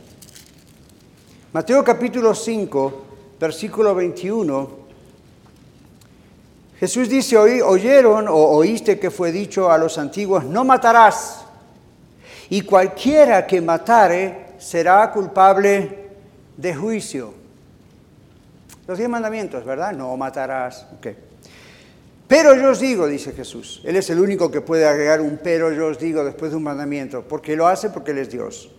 Mateo capítulo 5, versículo 21. Jesús dice, oyeron o oíste que fue dicho a los antiguos, no matarás y cualquiera que matare será culpable de juicio. Los diez mandamientos, ¿verdad? No matarás. Pero yo os digo, dice Jesús, Él es el único que puede agregar un pero yo os digo después de un mandamiento, porque lo hace porque Él es Dios.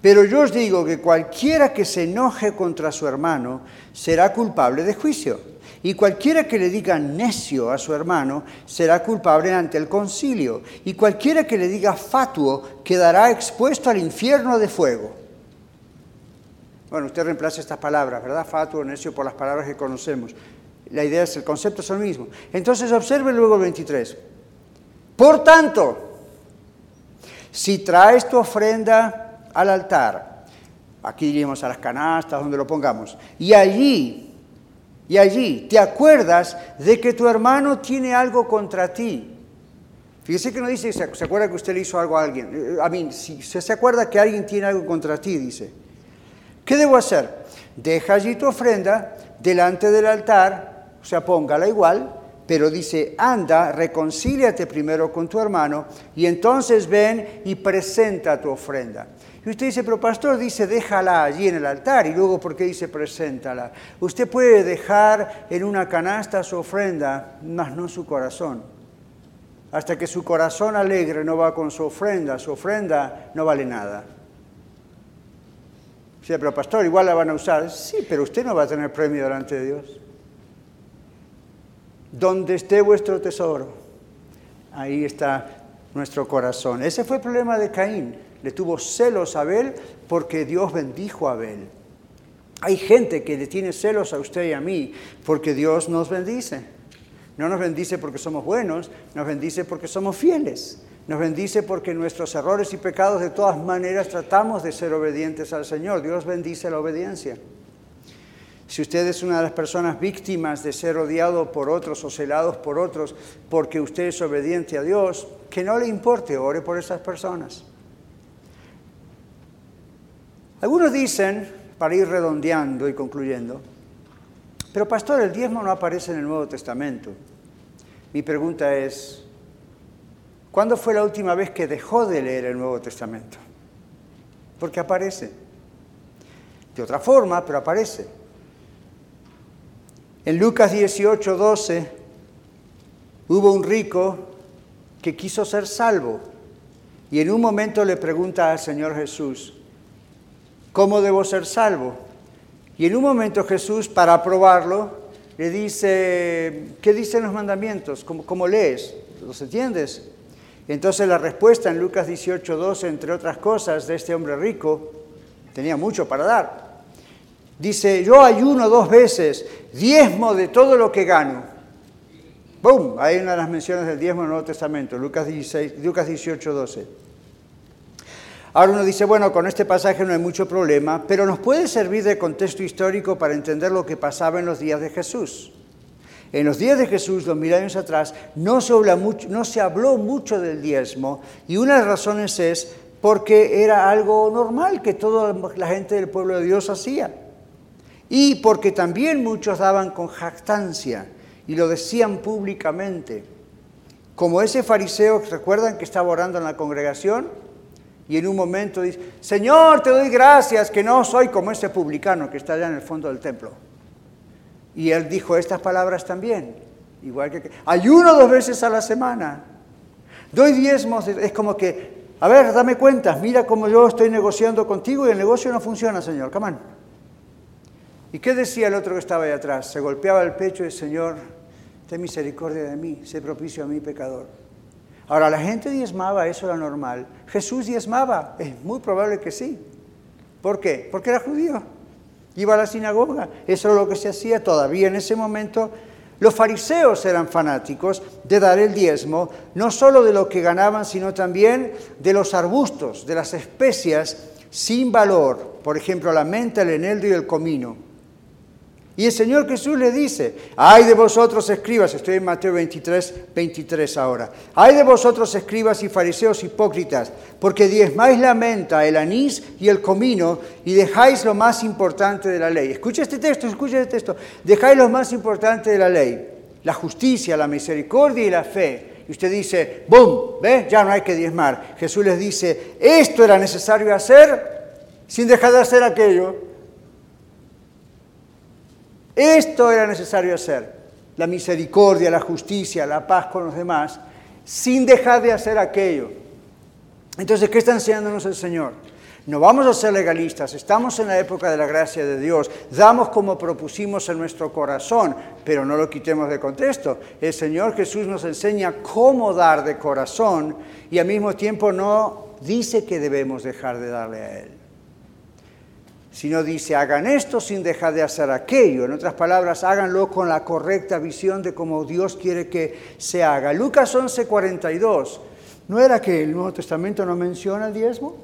Pero yo os digo que cualquiera que se enoje contra su hermano será culpable de juicio. Y cualquiera que le diga necio a su hermano será culpable ante el concilio. Y cualquiera que le diga fatuo quedará expuesto al infierno de fuego. Bueno, usted reemplaza estas palabras, ¿verdad? Fatuo, necio, por las palabras que conocemos. La idea es, el concepto es el mismo. Entonces observe luego el 23. Por tanto, si traes tu ofrenda al altar, aquí iríamos a las canastas, donde lo pongamos, y allí y allí te acuerdas de que tu hermano tiene algo contra ti. Fíjese que no dice, se, acuerda que usted le hizo algo a alguien. Eh, a mí, si se acuerda que alguien tiene algo contra ti, dice. ¿Qué debo hacer? Deja allí tu ofrenda delante del altar, o sea, póngala igual, pero dice, anda, reconcíliate primero con tu hermano y entonces ven y presenta tu ofrenda. Y usted dice, pero pastor dice, déjala allí en el altar. Y luego, ¿por qué dice, preséntala? Usted puede dejar en una canasta su ofrenda, mas no su corazón. Hasta que su corazón alegre no va con su ofrenda, su ofrenda no vale nada. Dice, pero pastor, igual la van a usar. Sí, pero usted no va a tener premio delante de Dios. Donde esté vuestro tesoro, ahí está nuestro corazón. Ese fue el problema de Caín le tuvo celos a Abel porque Dios bendijo a Abel. Hay gente que le tiene celos a usted y a mí porque Dios nos bendice. No nos bendice porque somos buenos, nos bendice porque somos fieles. Nos bendice porque nuestros errores y pecados de todas maneras tratamos de ser obedientes al Señor. Dios bendice la obediencia. Si usted es una de las personas víctimas de ser odiado por otros o celados por otros porque usted es obediente a Dios, que no le importe, ore por esas personas. Algunos dicen, para ir redondeando y concluyendo, pero pastor, el diezmo no aparece en el Nuevo Testamento. Mi pregunta es, ¿cuándo fue la última vez que dejó de leer el Nuevo Testamento? Porque aparece. De otra forma, pero aparece. En Lucas 18, 12, hubo un rico que quiso ser salvo y en un momento le pregunta al Señor Jesús, ¿cómo debo ser salvo? Y en un momento Jesús, para probarlo, le dice, ¿qué dicen los mandamientos? ¿Cómo, cómo lees? ¿Los entiendes? Entonces la respuesta en Lucas 18, 12, entre otras cosas, de este hombre rico, tenía mucho para dar. Dice, yo ayuno dos veces, diezmo de todo lo que gano. ¡Bum! Hay una de las menciones del diezmo en el Nuevo Testamento, Lucas, 16, Lucas 18, 12. Ahora uno dice, bueno, con este pasaje no hay mucho problema, pero nos puede servir de contexto histórico para entender lo que pasaba en los días de Jesús. En los días de Jesús, dos mil años atrás, no se, no se habló mucho del diezmo y una de las razones es porque era algo normal que toda la gente del pueblo de Dios hacía. Y porque también muchos daban con jactancia y lo decían públicamente. Como ese fariseo, ¿recuerdan que estaba orando en la congregación? Y en un momento dice, Señor, te doy gracias que no soy como ese publicano que está allá en el fondo del templo. Y él dijo estas palabras también, igual que ayuno dos veces a la semana, doy diezmos, es como que a ver, dame cuenta, mira cómo yo estoy negociando contigo y el negocio no funciona, Señor. Come ¿Y qué decía el otro que estaba ahí atrás? Se golpeaba el pecho y Señor, ten misericordia de mí, sé propicio a mí, pecador. Ahora, la gente diezmaba, eso era normal. Jesús diezmaba, es muy probable que sí. ¿Por qué? Porque era judío. Iba a la sinagoga, eso era lo que se hacía todavía en ese momento los fariseos eran fanáticos de dar el diezmo, no solo de lo que ganaban, sino también de los arbustos, de las especias sin valor, por ejemplo, la menta, el eneldo y el comino. Y el Señor Jesús le dice, ay de vosotros escribas, estoy en Mateo 23, 23 ahora, ay de vosotros escribas y fariseos hipócritas, porque diezmáis la menta, el anís y el comino y dejáis lo más importante de la ley. Escucha este texto, escucha este texto, dejáis lo más importante de la ley, la justicia, la misericordia y la fe. Y usted dice, ¡boom! ¿Ve? Ya no hay que diezmar. Jesús les dice, esto era necesario hacer sin dejar de hacer aquello. Esto era necesario hacer, la misericordia, la justicia, la paz con los demás, sin dejar de hacer aquello. Entonces, ¿qué está enseñándonos el Señor? No vamos a ser legalistas, estamos en la época de la gracia de Dios, damos como propusimos en nuestro corazón, pero no lo quitemos de contexto. El Señor Jesús nos enseña cómo dar de corazón y al mismo tiempo no dice que debemos dejar de darle a Él sino dice, hagan esto sin dejar de hacer aquello. En otras palabras, háganlo con la correcta visión de cómo Dios quiere que se haga. Lucas 11:42, ¿no era que el Nuevo Testamento no menciona el diezmo?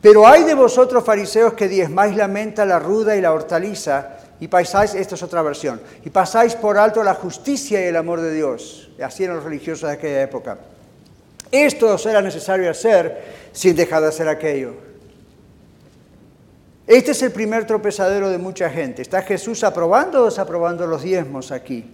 Pero hay de vosotros fariseos que diezmáis la menta, la ruda y la hortaliza, y pasáis, esta es otra versión, y pasáis por alto la justicia y el amor de Dios. Así eran los religiosos de aquella época. Esto os era necesario hacer sin dejar de hacer aquello. Este es el primer tropezadero de mucha gente. ¿Está Jesús aprobando o desaprobando los diezmos aquí?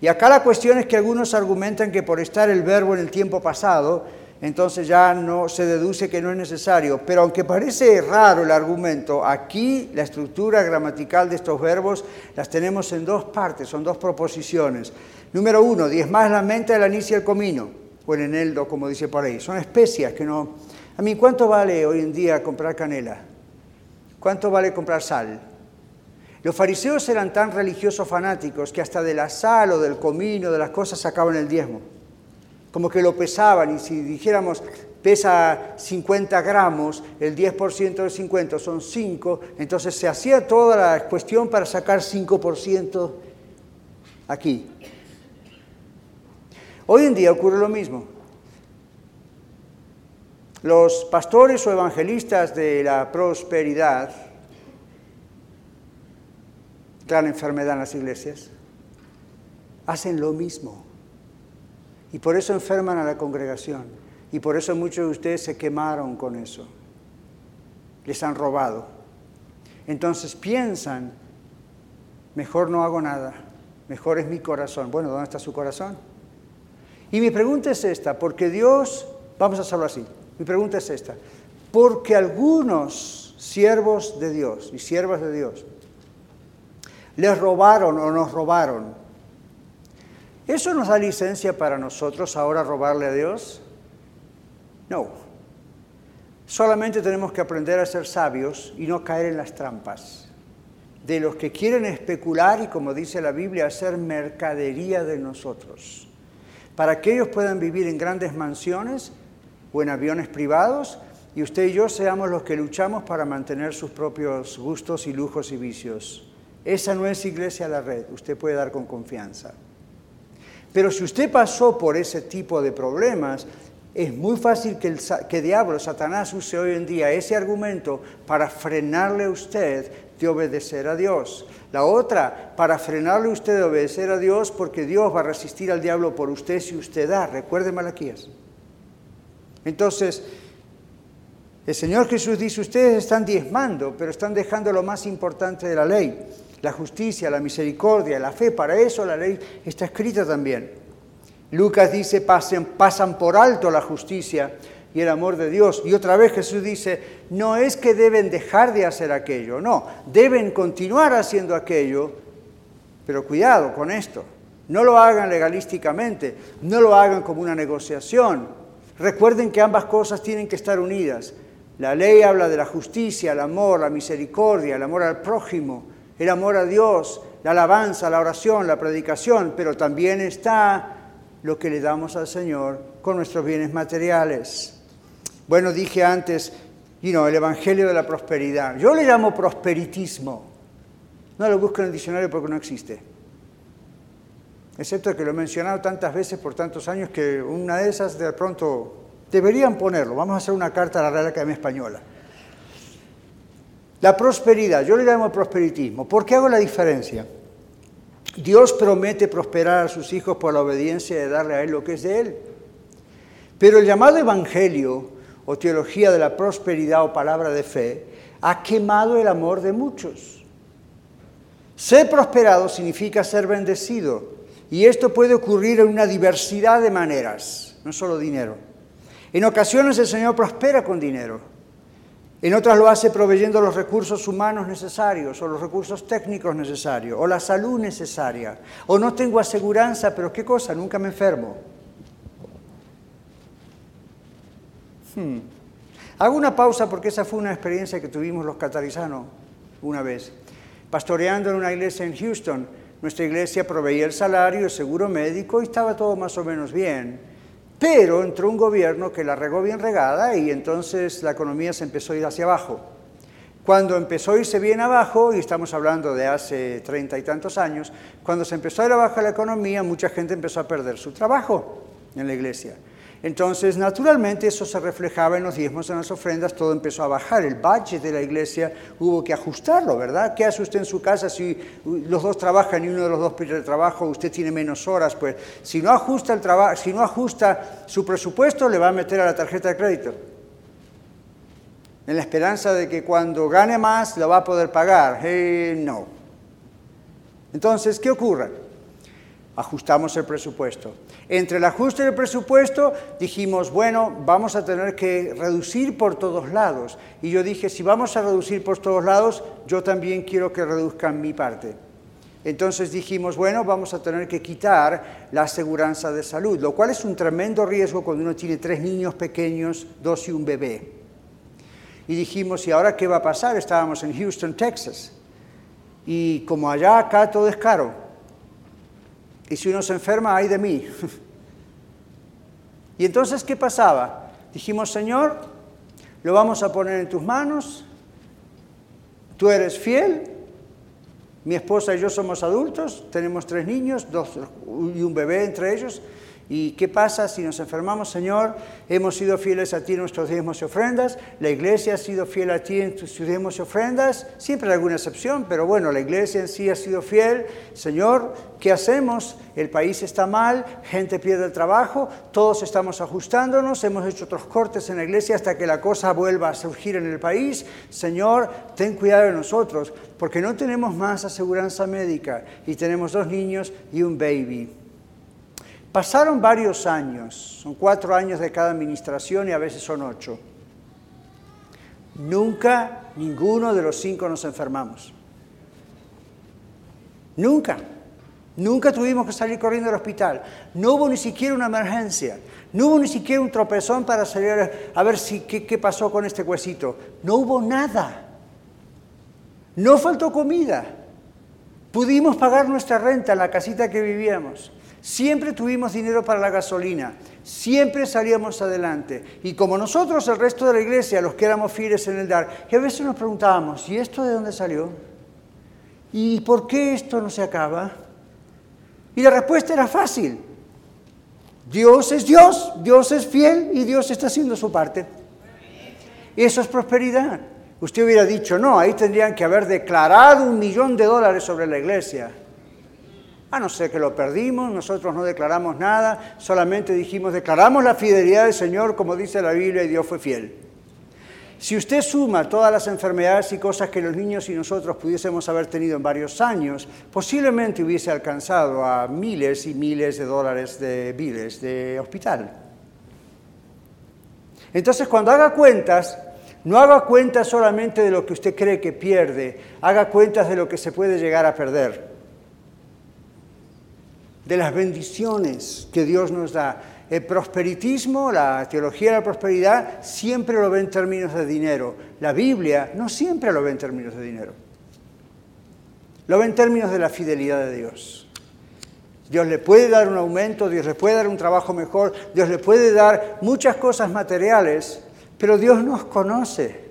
Y acá la cuestión es que algunos argumentan que por estar el verbo en el tiempo pasado, entonces ya no se deduce que no es necesario. Pero aunque parece raro el argumento, aquí la estructura gramatical de estos verbos las tenemos en dos partes, son dos proposiciones. Número uno, diezmar la menta, el anís y el comino, o el eneldo, como dice por ahí. Son especias que no... A mí, ¿cuánto vale hoy en día comprar canela? ¿Cuánto vale comprar sal? Los fariseos eran tan religiosos fanáticos que hasta de la sal o del comino, de las cosas, sacaban el diezmo. Como que lo pesaban y si dijéramos pesa 50 gramos, el 10% de 50 son 5, entonces se hacía toda la cuestión para sacar 5% aquí. Hoy en día ocurre lo mismo. Los pastores o evangelistas de la prosperidad, gran enfermedad en las iglesias, hacen lo mismo. Y por eso enferman a la congregación. Y por eso muchos de ustedes se quemaron con eso. Les han robado. Entonces piensan, mejor no hago nada, mejor es mi corazón. Bueno, ¿dónde está su corazón? Y mi pregunta es esta, porque Dios, vamos a hacerlo así, mi pregunta es esta. Porque algunos siervos de Dios y siervas de Dios les robaron o nos robaron. ¿Eso nos da licencia para nosotros ahora robarle a Dios? No. Solamente tenemos que aprender a ser sabios y no caer en las trampas de los que quieren especular y, como dice la Biblia, hacer mercadería de nosotros, para que ellos puedan vivir en grandes mansiones o en aviones privados y usted y yo seamos los que luchamos para mantener sus propios gustos y lujos y vicios. Esa no es iglesia a la red, usted puede dar con confianza. Pero si usted pasó por ese tipo de problemas, es muy fácil que el que diablo, Satanás, use hoy en día ese argumento para frenarle a usted de obedecer a Dios. La otra, para frenarle a usted de obedecer a Dios, porque Dios va a resistir al diablo por usted si usted da. Recuerde Malaquías. Entonces, el Señor Jesús dice, ustedes están diezmando, pero están dejando lo más importante de la ley, la justicia, la misericordia, la fe. Para eso la ley está escrita también. Lucas dice, pasen, pasan por alto la justicia y el amor de Dios. Y otra vez Jesús dice, no es que deben dejar de hacer aquello, no, deben continuar haciendo aquello, pero cuidado con esto. No lo hagan legalísticamente, no lo hagan como una negociación. Recuerden que ambas cosas tienen que estar unidas. La ley habla de la justicia, el amor, la misericordia, el amor al prójimo, el amor a Dios, la alabanza, la oración, la predicación, pero también está lo que le damos al Señor con nuestros bienes materiales. Bueno, dije antes, you el Evangelio de la Prosperidad. Yo le llamo prosperitismo. No lo busco en el diccionario porque no existe. Excepto que lo he mencionado tantas veces por tantos años que una de esas de pronto deberían ponerlo. Vamos a hacer una carta a la Real Academia Española. La prosperidad, yo le llamo prosperitismo. ¿Por qué hago la diferencia? Dios promete prosperar a sus hijos por la obediencia de darle a Él lo que es de Él. Pero el llamado Evangelio o teología de la prosperidad o palabra de fe ha quemado el amor de muchos. Ser prosperado significa ser bendecido y esto puede ocurrir en una diversidad de maneras, no solo dinero. En ocasiones el Señor prospera con dinero. En otras lo hace proveyendo los recursos humanos necesarios o los recursos técnicos necesarios o la salud necesaria. O no tengo aseguranza, pero ¿qué cosa? Nunca me enfermo. Hmm. Hago una pausa porque esa fue una experiencia que tuvimos los catarizanos una vez. Pastoreando en una iglesia en Houston, nuestra iglesia proveía el salario, el seguro médico y estaba todo más o menos bien. Pero entró un gobierno que la regó bien regada y entonces la economía se empezó a ir hacia abajo. Cuando empezó a irse bien abajo, y estamos hablando de hace treinta y tantos años, cuando se empezó a ir abajo la economía, mucha gente empezó a perder su trabajo en la iglesia. Entonces, naturalmente, eso se reflejaba en los diezmos, en las ofrendas, todo empezó a bajar. El budget de la iglesia hubo que ajustarlo, ¿verdad? ¿Qué hace usted en su casa si los dos trabajan y uno de los dos pierde trabajo, usted tiene menos horas? Pues si no ajusta el trabajo, si no ajusta su presupuesto, le va a meter a la tarjeta de crédito. En la esperanza de que cuando gane más lo va a poder pagar. Eh, no. Entonces, ¿qué ocurre? Ajustamos el presupuesto. Entre el ajuste del presupuesto dijimos, bueno, vamos a tener que reducir por todos lados. Y yo dije, si vamos a reducir por todos lados, yo también quiero que reduzcan mi parte. Entonces dijimos, bueno, vamos a tener que quitar la aseguranza de salud, lo cual es un tremendo riesgo cuando uno tiene tres niños pequeños, dos y un bebé. Y dijimos, ¿y ahora qué va a pasar? Estábamos en Houston, Texas. Y como allá, acá todo es caro. Y si uno se enferma, ay de mí. y entonces, ¿qué pasaba? Dijimos, Señor, lo vamos a poner en tus manos, tú eres fiel, mi esposa y yo somos adultos, tenemos tres niños, dos y un bebé entre ellos, ¿Y qué pasa si nos enfermamos, Señor? Hemos sido fieles a ti en nuestros diezmos y ofrendas, la iglesia ha sido fiel a ti en tus diezmos y ofrendas, siempre hay alguna excepción, pero bueno, la iglesia en sí ha sido fiel. Señor, ¿qué hacemos? El país está mal, gente pierde el trabajo, todos estamos ajustándonos, hemos hecho otros cortes en la iglesia hasta que la cosa vuelva a surgir en el país. Señor, ten cuidado de nosotros, porque no tenemos más aseguranza médica y tenemos dos niños y un baby. Pasaron varios años, son cuatro años de cada administración y a veces son ocho. Nunca ninguno de los cinco nos enfermamos. Nunca. Nunca tuvimos que salir corriendo al hospital. No hubo ni siquiera una emergencia. No hubo ni siquiera un tropezón para salir a ver si, qué, qué pasó con este huesito. No hubo nada. No faltó comida. Pudimos pagar nuestra renta en la casita que vivíamos. Siempre tuvimos dinero para la gasolina. Siempre salíamos adelante. Y como nosotros, el resto de la iglesia, los que éramos fieles en el dar, a veces nos preguntábamos, ¿y esto de dónde salió? ¿Y por qué esto no se acaba? Y la respuesta era fácil. Dios es Dios, Dios es fiel y Dios está haciendo su parte. Eso es prosperidad. Usted hubiera dicho, no, ahí tendrían que haber declarado un millón de dólares sobre la iglesia. A no ser que lo perdimos, nosotros no declaramos nada, solamente dijimos, declaramos la fidelidad del Señor como dice la Biblia y Dios fue fiel. Si usted suma todas las enfermedades y cosas que los niños y nosotros pudiésemos haber tenido en varios años, posiblemente hubiese alcanzado a miles y miles de dólares de biles de hospital. Entonces, cuando haga cuentas, no haga cuentas solamente de lo que usted cree que pierde, haga cuentas de lo que se puede llegar a perder, de las bendiciones que Dios nos da. El prosperitismo, la teología de la prosperidad, siempre lo ve en términos de dinero. La Biblia no siempre lo ve en términos de dinero. Lo ve en términos de la fidelidad de Dios. Dios le puede dar un aumento, Dios le puede dar un trabajo mejor, Dios le puede dar muchas cosas materiales, pero Dios nos conoce.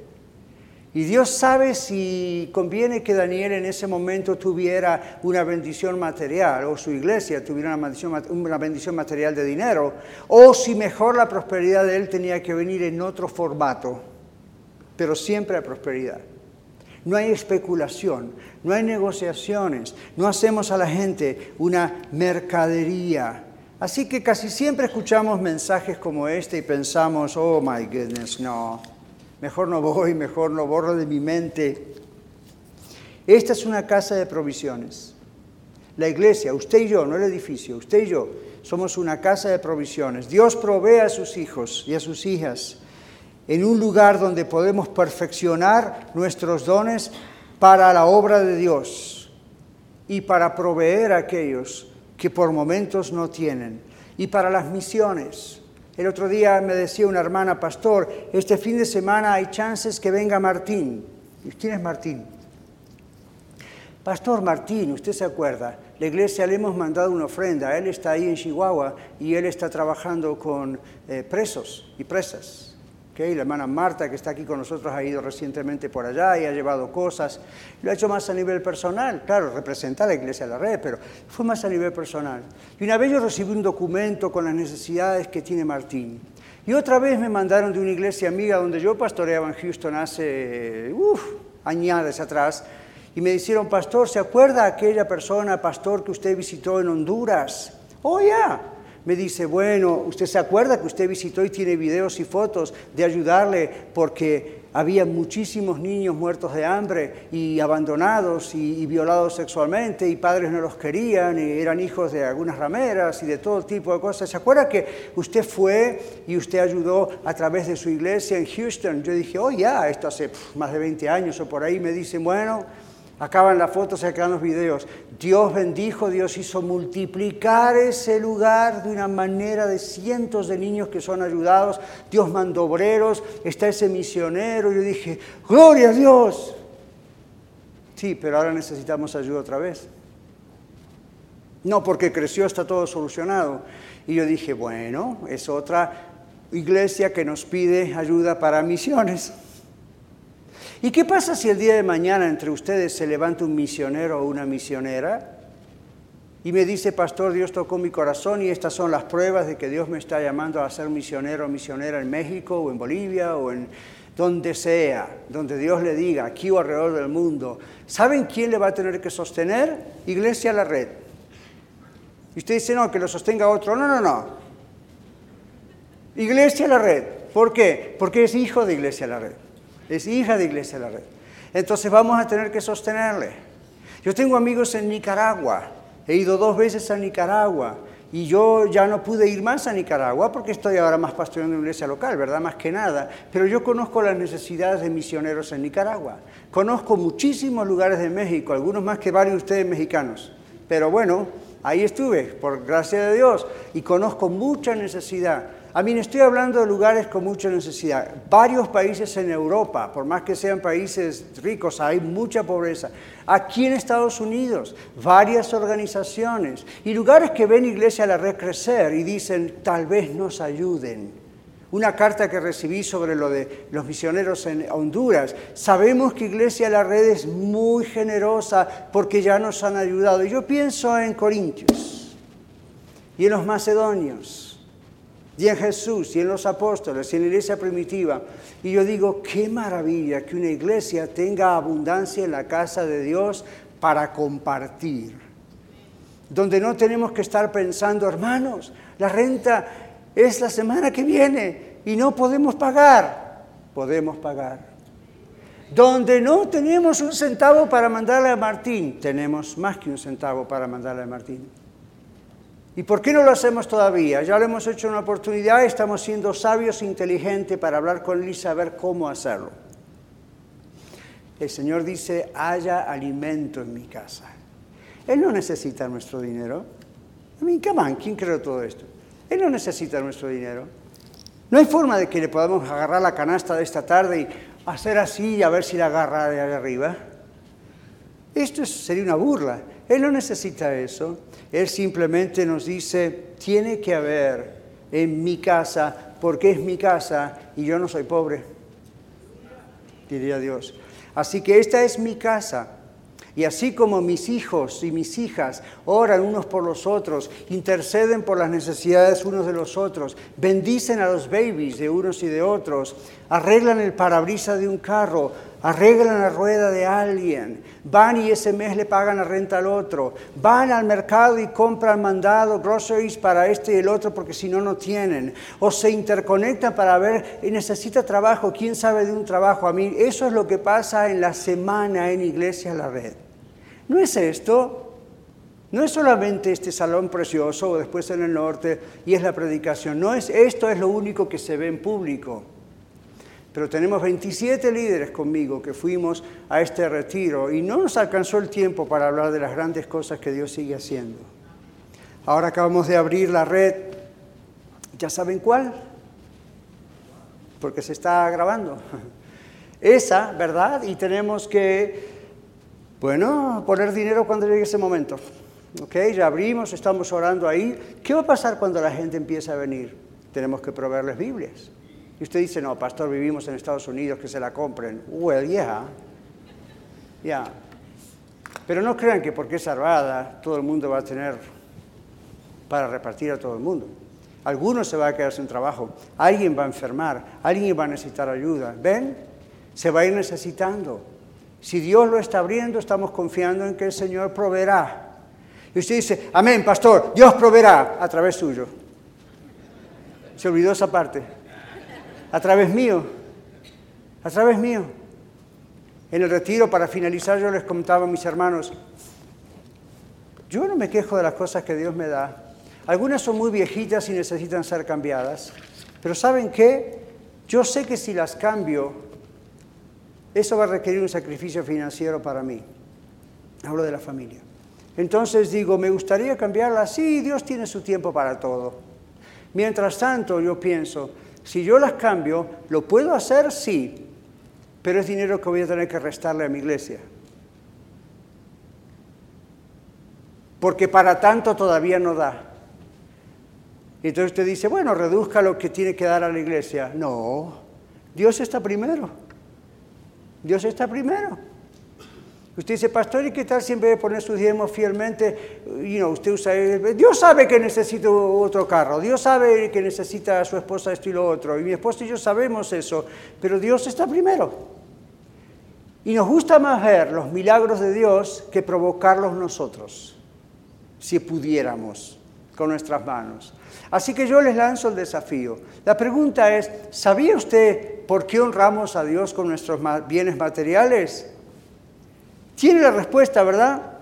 Y Dios sabe si conviene que Daniel en ese momento tuviera una bendición material o su iglesia tuviera una bendición, una bendición material de dinero, o si mejor la prosperidad de él tenía que venir en otro formato, pero siempre hay prosperidad. No hay especulación, no hay negociaciones, no hacemos a la gente una mercadería. Así que casi siempre escuchamos mensajes como este y pensamos, oh my goodness, no, mejor no voy, mejor no borro de mi mente. Esta es una casa de provisiones. La iglesia, usted y yo, no el edificio, usted y yo, somos una casa de provisiones. Dios provee a sus hijos y a sus hijas en un lugar donde podemos perfeccionar nuestros dones para la obra de Dios y para proveer a aquellos que por momentos no tienen y para las misiones el otro día me decía una hermana, pastor, este fin de semana hay chances que venga Martín. ¿Quién es Martín? Pastor Martín, usted se acuerda, la iglesia le hemos mandado una ofrenda, él está ahí en Chihuahua y él está trabajando con eh, presos y presas. La hermana Marta, que está aquí con nosotros, ha ido recientemente por allá y ha llevado cosas. Lo ha hecho más a nivel personal, claro, representa a la iglesia de la red, pero fue más a nivel personal. Y una vez yo recibí un documento con las necesidades que tiene Martín. Y otra vez me mandaron de una iglesia amiga donde yo pastoreaba en Houston hace uf, añades atrás. Y me dijeron, pastor, ¿se acuerda aquella persona, pastor, que usted visitó en Honduras? Oh, ya me dice, bueno, usted se acuerda que usted visitó y tiene videos y fotos de ayudarle porque había muchísimos niños muertos de hambre y abandonados y, violados sexualmente y padres no los querían y eran hijos de algunas rameras y de todo tipo de cosas. ¿Se acuerda que usted fue y usted ayudó a través de su iglesia en Houston? Yo dije, oh ya, esto hace más de 20 años o por ahí. Me dicen, bueno, Acaban las fotos y acaban los videos. Dios bendijo, Dios hizo multiplicar ese lugar de una manera de cientos de niños que son ayudados. Dios mandó obreros, está ese misionero. Yo dije, gloria a Dios. Sí, pero ahora necesitamos ayuda otra vez. No, porque creció, está todo solucionado. Y yo dije, bueno, es otra iglesia que nos pide ayuda para misiones. ¿Y qué pasa si el día de mañana entre ustedes se levanta un misionero o una misionera y me dice, pastor, Dios tocó mi corazón y estas son las pruebas de que Dios me está llamando a ser misionero o misionera en México o en Bolivia o en donde sea, donde Dios le diga, aquí o alrededor del mundo. ¿Saben quién le va a tener que sostener? Iglesia La Red. Y usted dice, no, que lo sostenga otro. No, no, no. Iglesia La Red. ¿Por qué? Porque es hijo de Iglesia La Red es hija de Iglesia de la Red. Entonces vamos a tener que sostenerle. Yo tengo amigos en Nicaragua, he ido dos veces a Nicaragua y yo ya no pude ir más a Nicaragua porque estoy ahora más pastoreando una iglesia local, ¿verdad? Más que nada. Pero yo conozco las necesidades de misioneros en Nicaragua. Conozco muchísimos lugares de México, algunos más que varios de ustedes mexicanos. Pero bueno, ahí estuve, por gracia de Dios, y conozco mucha necesidad. A mí estoy hablando de lugares con mucha necesidad. Varios países en Europa, por más que sean países ricos, hay mucha pobreza. Aquí en Estados Unidos, varias organizaciones y lugares que ven Iglesia a la Red crecer y dicen, tal vez nos ayuden. Una carta que recibí sobre lo de los misioneros en Honduras. Sabemos que Iglesia a la Red es muy generosa porque ya nos han ayudado. Yo pienso en Corintios y en los macedonios y en Jesús y en los apóstoles y en la iglesia primitiva. Y yo digo, qué maravilla que una iglesia tenga abundancia en la casa de Dios para compartir. Donde no tenemos que estar pensando, hermanos, la renta es la semana que viene y no podemos pagar. Podemos pagar. Donde no tenemos un centavo para mandarle a Martín, tenemos más que un centavo para mandarle a Martín. ¿Y por qué no lo hacemos todavía? Ya lo hemos hecho una oportunidad, estamos siendo sabios e inteligentes para hablar con él y saber cómo hacerlo. El Señor dice, haya alimento en mi casa. Él no necesita nuestro dinero. I mean, come ¿quién creó todo esto? Él no necesita nuestro dinero. No hay forma de que le podamos agarrar la canasta de esta tarde y hacer así y a ver si la agarra de arriba. Esto sería una burla. Él no necesita eso. Él simplemente nos dice, tiene que haber en mi casa, porque es mi casa y yo no soy pobre, diría Dios. Así que esta es mi casa. Y así como mis hijos y mis hijas oran unos por los otros, interceden por las necesidades unos de los otros, bendicen a los babies de unos y de otros, arreglan el parabrisas de un carro, arreglan la rueda de alguien, van y ese mes le pagan la renta al otro, van al mercado y compran mandado, groceries para este y el otro porque si no, no tienen, o se interconectan para ver, necesita trabajo, quién sabe de un trabajo a mí. Eso es lo que pasa en la semana en Iglesia La Red. No es esto, no es solamente este salón precioso o después en el norte y es la predicación, no es esto es lo único que se ve en público. Pero tenemos 27 líderes conmigo que fuimos a este retiro y no nos alcanzó el tiempo para hablar de las grandes cosas que Dios sigue haciendo. Ahora acabamos de abrir la red, ¿ya saben cuál? Porque se está grabando. Esa, ¿verdad? Y tenemos que, bueno, poner dinero cuando llegue ese momento. ¿Ok? Ya abrimos, estamos orando ahí. ¿Qué va a pasar cuando la gente empiece a venir? Tenemos que proveerles Biblias. Y usted dice, no, pastor, vivimos en Estados Unidos, que se la compren. Well, yeah. Yeah. Pero no crean que porque es salvada todo el mundo va a tener para repartir a todo el mundo. Algunos se va a quedar sin trabajo, alguien va a enfermar, alguien va a necesitar ayuda. ¿Ven? Se va a ir necesitando. Si Dios lo está abriendo, estamos confiando en que el Señor proveerá. Y usted dice, amén, pastor, Dios proveerá a través suyo. Se olvidó esa parte a través mío, a través mío. En el retiro, para finalizar, yo les contaba a mis hermanos, yo no me quejo de las cosas que Dios me da. Algunas son muy viejitas y necesitan ser cambiadas, pero ¿saben qué? Yo sé que si las cambio, eso va a requerir un sacrificio financiero para mí. Hablo de la familia. Entonces digo, me gustaría cambiarlas. Sí, Dios tiene su tiempo para todo. Mientras tanto, yo pienso, si yo las cambio, ¿lo puedo hacer? Sí, pero es dinero que voy a tener que restarle a mi iglesia. Porque para tanto todavía no da. Entonces usted dice, bueno, reduzca lo que tiene que dar a la iglesia. No, Dios está primero. Dios está primero. Usted dice, pastor, ¿y qué tal siempre de poner sus diezmos fielmente? You usted usa, Dios sabe que necesito otro carro, Dios sabe que necesita a su esposa esto y lo otro, y mi esposa y yo sabemos eso, pero Dios está primero. Y nos gusta más ver los milagros de Dios que provocarlos nosotros, si pudiéramos, con nuestras manos. Así que yo les lanzo el desafío. La pregunta es, ¿sabía usted por qué honramos a Dios con nuestros bienes materiales? Tiene la respuesta, ¿verdad?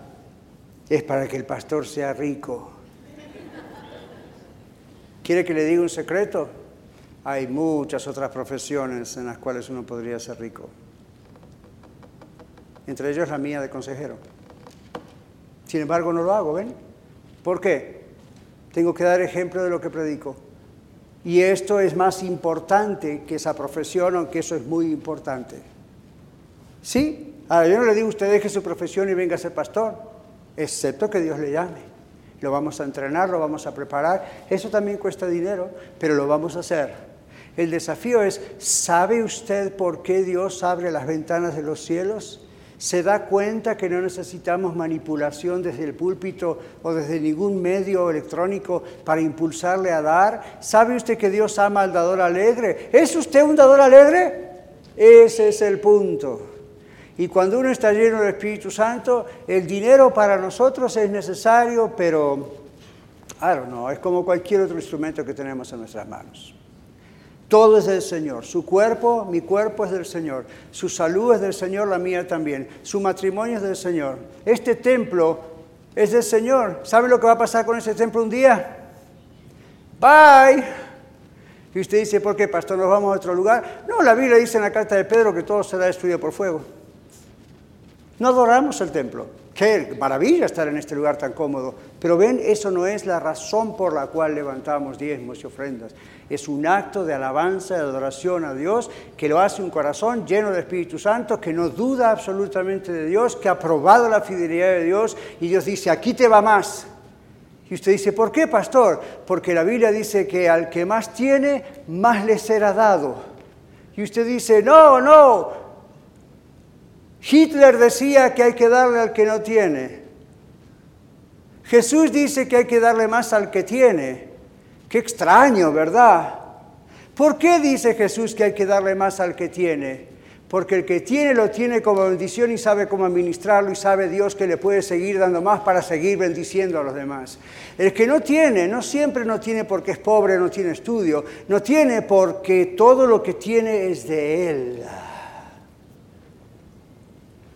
Es para que el pastor sea rico. ¿Quiere que le diga un secreto? Hay muchas otras profesiones en las cuales uno podría ser rico. Entre ellos la mía de consejero. Sin embargo, no lo hago, ¿ven? ¿Por qué? Tengo que dar ejemplo de lo que predico. Y esto es más importante que esa profesión, aunque eso es muy importante. ¿Sí? Ahora, yo no le digo a usted deje su profesión y venga a ser pastor, excepto que Dios le llame. Lo vamos a entrenar, lo vamos a preparar. Eso también cuesta dinero, pero lo vamos a hacer. El desafío es, ¿sabe usted por qué Dios abre las ventanas de los cielos? ¿Se da cuenta que no necesitamos manipulación desde el púlpito o desde ningún medio electrónico para impulsarle a dar? ¿Sabe usted que Dios ama al dador alegre? ¿Es usted un dador alegre? Ese es el punto. Y cuando uno está lleno del Espíritu Santo, el dinero para nosotros es necesario, pero, I don't know, es como cualquier otro instrumento que tenemos en nuestras manos. Todo es del Señor. Su cuerpo, mi cuerpo es del Señor. Su salud es del Señor, la mía también. Su matrimonio es del Señor. Este templo es del Señor. ¿Sabe lo que va a pasar con ese templo un día? Bye. Y usted dice, ¿por qué, pastor? ¿Nos vamos a otro lugar? No, la Biblia dice en la carta de Pedro que todo será destruido por fuego. No adoramos el templo. Qué maravilla estar en este lugar tan cómodo. Pero ven, eso no es la razón por la cual levantamos diezmos y ofrendas. Es un acto de alabanza, de adoración a Dios, que lo hace un corazón lleno del Espíritu Santo, que no duda absolutamente de Dios, que ha probado la fidelidad de Dios y Dios dice, aquí te va más. Y usted dice, ¿por qué, pastor? Porque la Biblia dice que al que más tiene, más le será dado. Y usted dice, no, no. Hitler decía que hay que darle al que no tiene. Jesús dice que hay que darle más al que tiene. Qué extraño, ¿verdad? ¿Por qué dice Jesús que hay que darle más al que tiene? Porque el que tiene lo tiene como bendición y sabe cómo administrarlo y sabe Dios que le puede seguir dando más para seguir bendiciendo a los demás. El que no tiene, no siempre no tiene porque es pobre, no tiene estudio, no tiene porque todo lo que tiene es de Él.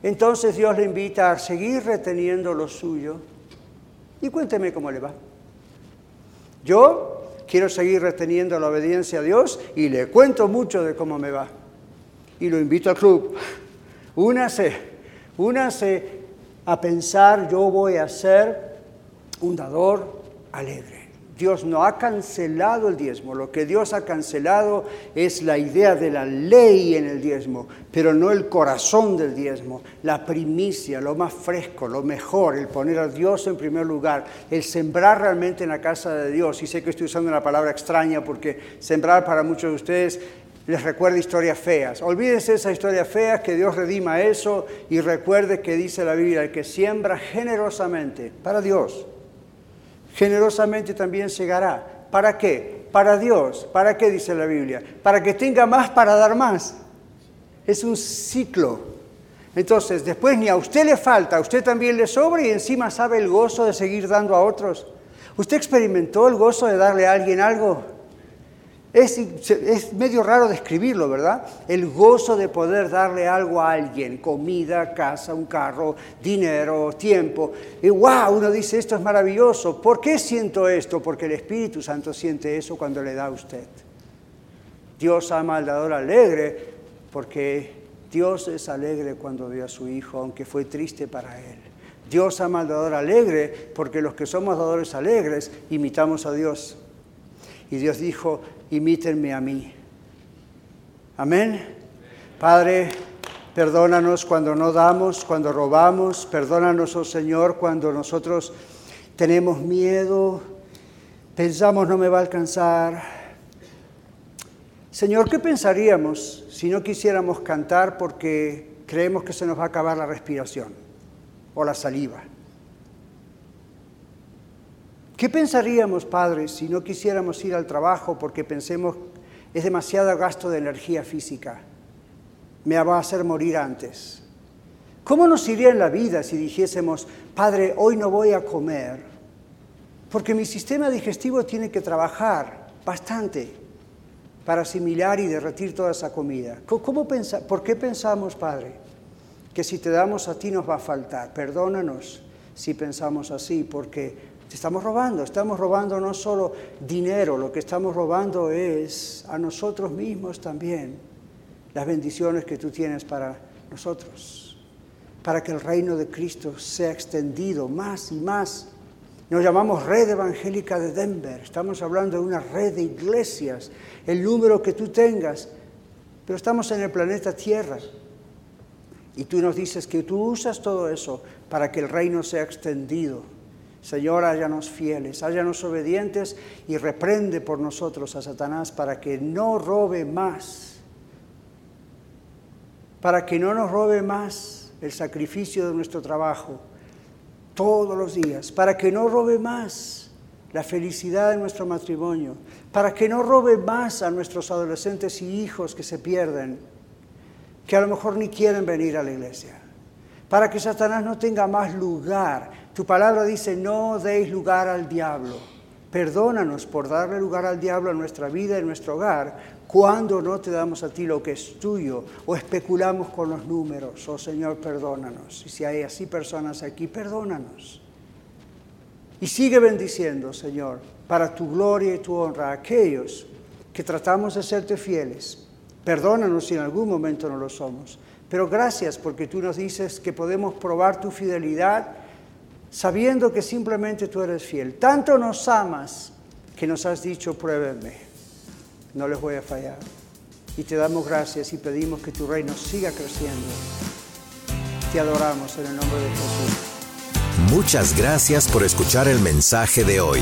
Entonces Dios le invita a seguir reteniendo lo suyo. Y cuénteme cómo le va. Yo quiero seguir reteniendo la obediencia a Dios y le cuento mucho de cómo me va. Y lo invito al club. Únase, únase a pensar, yo voy a ser un dador alegre. Dios no ha cancelado el diezmo. Lo que Dios ha cancelado es la idea de la ley en el diezmo, pero no el corazón del diezmo, la primicia, lo más fresco, lo mejor, el poner a Dios en primer lugar, el sembrar realmente en la casa de Dios. Y sé que estoy usando una palabra extraña porque sembrar para muchos de ustedes les recuerda historias feas. Olvídense esas historias feas, que Dios redima eso y recuerde que dice la Biblia, el que siembra generosamente para Dios generosamente también llegará. ¿Para qué? Para Dios. ¿Para qué dice la Biblia? Para que tenga más para dar más. Es un ciclo. Entonces, después ni a usted le falta, a usted también le sobra y encima sabe el gozo de seguir dando a otros. ¿Usted experimentó el gozo de darle a alguien algo? Es, medio raro describirlo, ¿verdad? El gozo de poder darle algo a alguien, comida, casa, un carro, dinero, tiempo. Y wow, uno dice, esto es maravilloso. ¿Por qué siento esto? Porque el Espíritu Santo siente eso cuando le da a usted. Dios ama al dador alegre porque Dios es alegre cuando dio a su Hijo, aunque fue triste para él. Dios ama al dador alegre porque los que somos dadores alegres imitamos a Dios. Y Dios dijo, imítenme a mí. Amén. Padre, perdónanos cuando no damos, cuando robamos, perdónanos, oh Señor, cuando nosotros tenemos miedo, pensamos no me va a alcanzar. Señor, ¿qué pensaríamos si no quisiéramos cantar porque creemos que se nos va a acabar la respiración o la saliva? ¿Qué pensaríamos, Padre, si no quisiéramos ir al trabajo porque pensemos es demasiado gasto de energía física? Me va a hacer morir antes. ¿Cómo nos iría en la vida si dijésemos, Padre, hoy no voy a comer? Porque mi sistema digestivo tiene que trabajar bastante para asimilar y derretir toda esa comida. ¿Cómo ¿Por qué pensamos, Padre, que si te damos a ti nos va a faltar? Perdónanos si pensamos así, porque estamos robando, estamos robando no solo dinero, lo que estamos robando es a nosotros mismos también las bendiciones que tú tienes para nosotros, para que el reino de Cristo sea extendido más y más. Nos llamamos Red Evangélica de Denver, estamos hablando de una red de iglesias, el número que tú tengas, pero estamos en el planeta Tierra. Y tú nos dices que tú usas todo eso para que el reino sea extendido Señor, hállanos fieles, hállanos obedientes y reprende por nosotros a Satanás para que no robe más, para que no nos robe más el sacrificio de nuestro trabajo todos los días, para que no robe más la felicidad de nuestro matrimonio, para que no robe más a nuestros adolescentes y hijos que se pierden, que a lo mejor ni quieren venir a la iglesia, para que Satanás no tenga más lugar tu palabra dice, no deis lugar al diablo. Perdónanos por darle lugar al diablo en nuestra vida, en nuestro hogar, cuando no te damos a ti lo que es tuyo o especulamos con los números. Oh Señor, perdónanos. Y si hay así personas aquí, perdónanos. Y sigue bendiciendo, Señor, para tu gloria y tu honra a aquellos que tratamos de serte fieles. Perdónanos si en algún momento no lo somos. Pero gracias porque tú nos dices que podemos probar tu fidelidad sabiendo que simplemente tú eres fiel. Tanto nos amas que nos has dicho, pruébenme, no les voy a fallar. Y te damos gracias y pedimos que tu reino siga creciendo. Te adoramos en el nombre de Jesús. Muchas gracias por escuchar el mensaje de hoy.